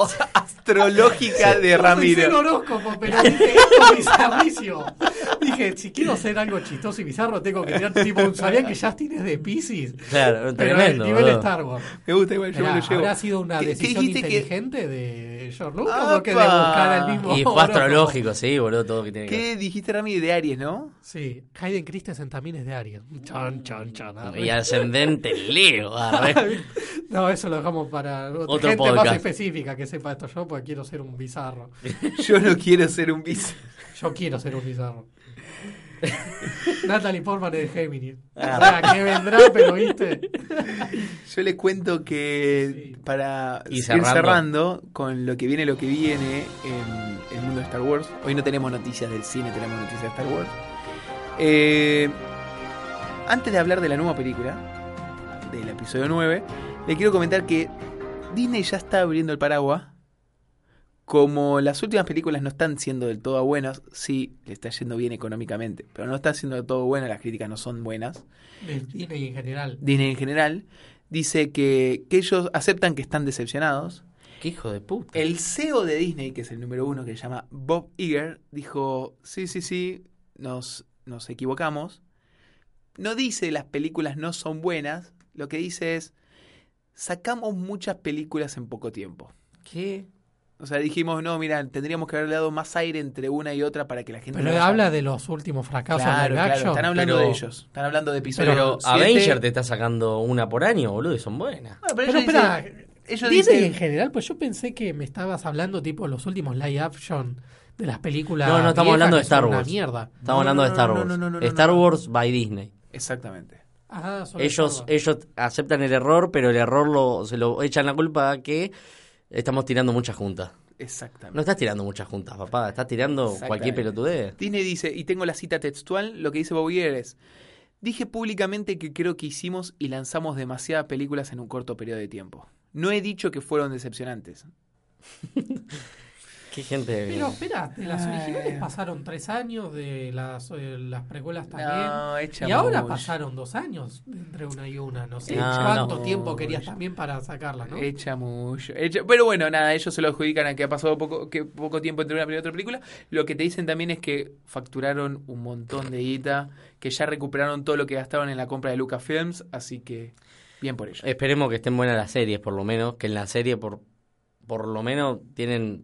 o sea, astrológica de No Ramiro. pensé en horóscopo, pero dije, esto es bizarrísimo. Dije, si quiero hacer algo chistoso y bizarro, tengo que tirar tipo un sabían que Justin es de Pisces. Claro, Pero tremendo. el nivel boludo. Star Wars. Me gusta igual, yo Esperá, me lo llevo. ¿Habrá sido una ¿Qué- qué decisión dijiste que- inteligente de George Lucas ¡Apa! de buscar al mismo Y fue astrológico, sí, boludo, todo que tiene que. ¿Qué dijiste, Rami? De Aries, ¿no? Sí, Hayden Christensen también es de Aries. Chon, chon, chon. Y ascendente Leo. arre. No, eso lo dejamos para otra Otro gente más podcast. específica que sepa esto yo, porque quiero ser un bizarro. Yo no quiero ser un bis. Yo quiero ser un bizarro. Natalie Portman es de Géminis. Ah. O sea, que vendrá, pero viste. Yo les cuento que Sí. para Y ir cerrando con lo que viene, lo que viene en el mundo de Star Wars. Hoy no tenemos noticias del cine, tenemos noticias de Star Wars. Eh, antes de hablar de la nueva película, del episodio 9, le quiero comentar que Disney ya está abriendo el paraguas. Como las últimas películas no están siendo del todo buenas, sí, le está yendo bien económicamente, pero no está siendo del todo buena, las críticas no son buenas. Disney en general. Disney en general dice que, que ellos aceptan que están decepcionados. Qué hijo de puta. El CEO de Disney, que es el número uno, que se llama Bob Iger, dijo, sí, sí, sí, nos, nos equivocamos. No dice las películas no son buenas, lo que dice es, sacamos muchas películas en poco tiempo. ¿Qué? O sea, dijimos, no, mira, tendríamos que haberle dado más aire entre una y otra para que la gente... Pero vaya". habla de los últimos fracasos Claro, live claro, están hablando pero- de ellos. Están hablando de episodios. Pero siete. Avenger te está sacando una por año, boludo, y son buenas. Bueno, pero Pero ellos espera, dicen- ellos dicen- en general, pues yo pensé que me estabas hablando tipo los últimos live action de las películas. No, no, estamos hablando de Star Wars. mierda. Estamos No, hablando no, de Star no, Wars. no, no, no, no, Star no. Wars by Disney. Exactamente. Ah, Ellos, ellos aceptan el error, pero el error lo, se lo echan la culpa a que estamos tirando muchas juntas. Exactamente. No estás tirando muchas juntas, papá. Estás tirando cualquier pelotudez. Disney dice, y tengo la cita textual, lo que dice Bob Iger es, dije públicamente que creo que hicimos y lanzamos demasiadas películas en un corto periodo de tiempo. No he dicho que fueron decepcionantes. Qué gente. Pero espera, de las Ay. originales pasaron tres años, de las, eh, las precuelas también. No, echa y ahora pasaron dos años entre una y una. No sé No, cuánto no. tiempo querías también para sacarla, ¿no? Echa mucho. echa- Pero bueno, nada, ellos se lo adjudican a que ha pasado poco, que poco tiempo entre una y otra película. Lo que te dicen también es que facturaron un montón de guita, que ya recuperaron todo lo que gastaron en la compra de Lucasfilms, así que bien por ellos. Esperemos que estén buenas las series, por lo menos. Que en la serie, por, por lo menos, tienen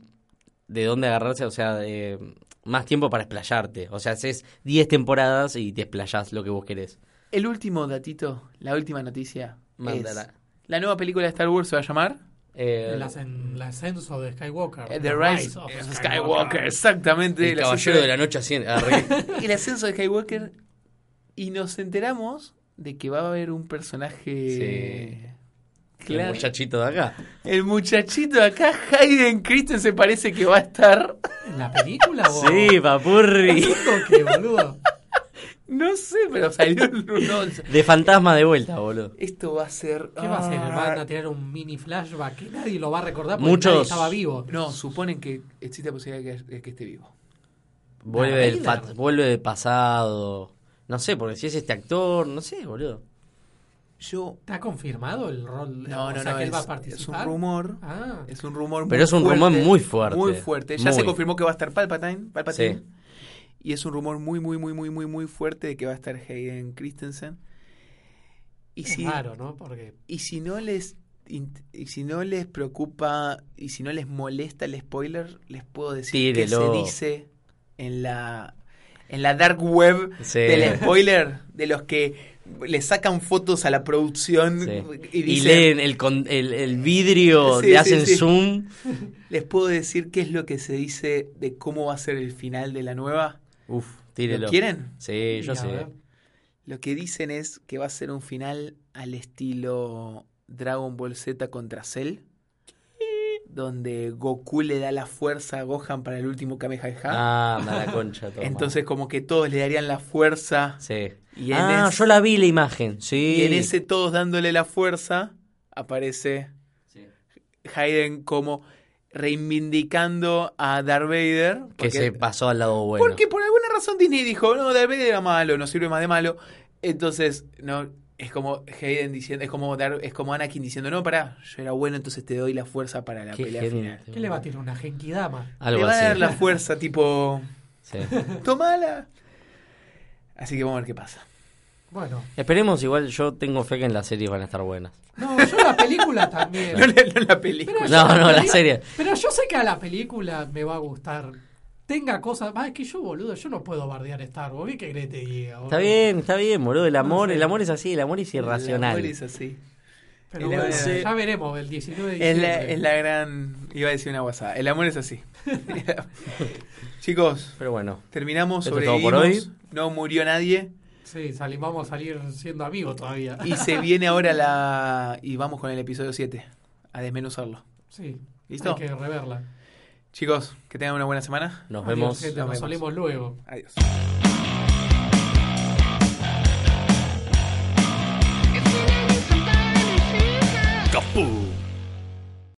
de dónde agarrarse, o sea, de, más tiempo para explayarte. O sea, haces 10 temporadas y te explayás lo que vos querés. El último datito, la última noticia, Mándala. es la nueva película de Star Wars se va a llamar Eh, El, ascen- el ascenso de Skywalker. Eh, The Rise of Skywalker, exactamente. el el caballero ascenso de la noche así. arre. el ascenso de Skywalker y nos enteramos de que va a haber un personaje El Claro. muchachito de acá. El muchachito de acá, Hayden Christensen, parece que va a estar. ¿En la película o...? Sí, papurri. ¿Haciendo qué, boludo? No sé, pero salió el no, De fantasma de vuelta, boludo. Esto va a ser. ¿Qué va a hacer? Ah, ¿Van a tirar un mini flashback que nadie lo va a recordar porque Muchos- nadie estaba vivo? No, suponen que existe la posibilidad de que, esté vivo. Vuelve del, fa- vuelve del pasado. No sé, porque si es este actor, no sé, boludo. Yo. ¿Está confirmado el rol? No, o no, sea, no. que él va a Es, es participar. un rumor. Ah, Es un rumor Pero muy es un fuerte, rumor muy fuerte. Muy fuerte. Ya se confirmó que va a estar Palpatine. Palpatine. Sí. Y es un rumor muy, muy, muy, muy, muy, muy fuerte de que va a estar Hayden Christensen. Y es si, raro, ¿no? Porque y si no les y si no les preocupa y si no les molesta el spoiler, les puedo decir que se Tírelo. dice en la en la dark web Sí. del spoiler de los que le sacan fotos a la producción Sí. y leen el, con- el, el vidrio, Sí, le hacen sí. zoom. les puedo decir qué es lo que se dice de cómo va a ser el final de la nueva. Uf, tírelo. ¿Lo quieren? Sí, yo sé. Lo que dicen es que va a ser un final al estilo Dragon Ball Z contra Cell. Donde Goku le da la fuerza a Gohan para el último Kamehameha. Ah, anda la concha. toma. Entonces como que todos le darían la fuerza. Sí. Y en, Ah, yo la vi la imagen. Sí. y en ese todos dándole la fuerza aparece Sí. Hayden como reivindicando a Darth Vader. Que se pasó al lado bueno. Porque por alguna razón Disney dijo, no, Darth Vader era malo, no sirve más de malo. Entonces, no, es como Hayden diciendo, es como Dar- es como Anakin diciendo, no, pará, yo era bueno, entonces te doy la fuerza para la Qué pelea final. ¿Qué le va a tirar? ¿Una Genkidama? Algo Te va así. a dar la fuerza, tipo, Sí. tomala. Así que vamos a ver qué pasa. Bueno, Esperemos, igual yo tengo fe que en las series van a estar buenas. no, yo la película también. No, la- no la película. Pero No, no, la peli- serie. Pero yo sé que a la película me va a gustar. Tenga cosas. Ah, es que yo, boludo, yo no puedo bardear Star Wars. ¿Qué querés que te diga? Está boludo? bien, está bien, boludo. El amor, sé. el amor es así, el amor es El irracional. amor es así. Pero El bueno, amor- ya veremos el 19 de Es la, diciembre. es la gran, iba a decir una guasada, el amor es así. Chicos, Pero bueno, terminamos, sobrevivimos, por hoy. no murió nadie. Sí, salimos, vamos a salir siendo amigos todavía. Y se viene ahora la. Y vamos con el episodio 7. A desmenuzarlo. Sí, ¿Listo? hay que reverla. Chicos, que tengan una buena semana. Nos vemos. Gente, nos, nos vemos. Luego. Adiós. Kapu.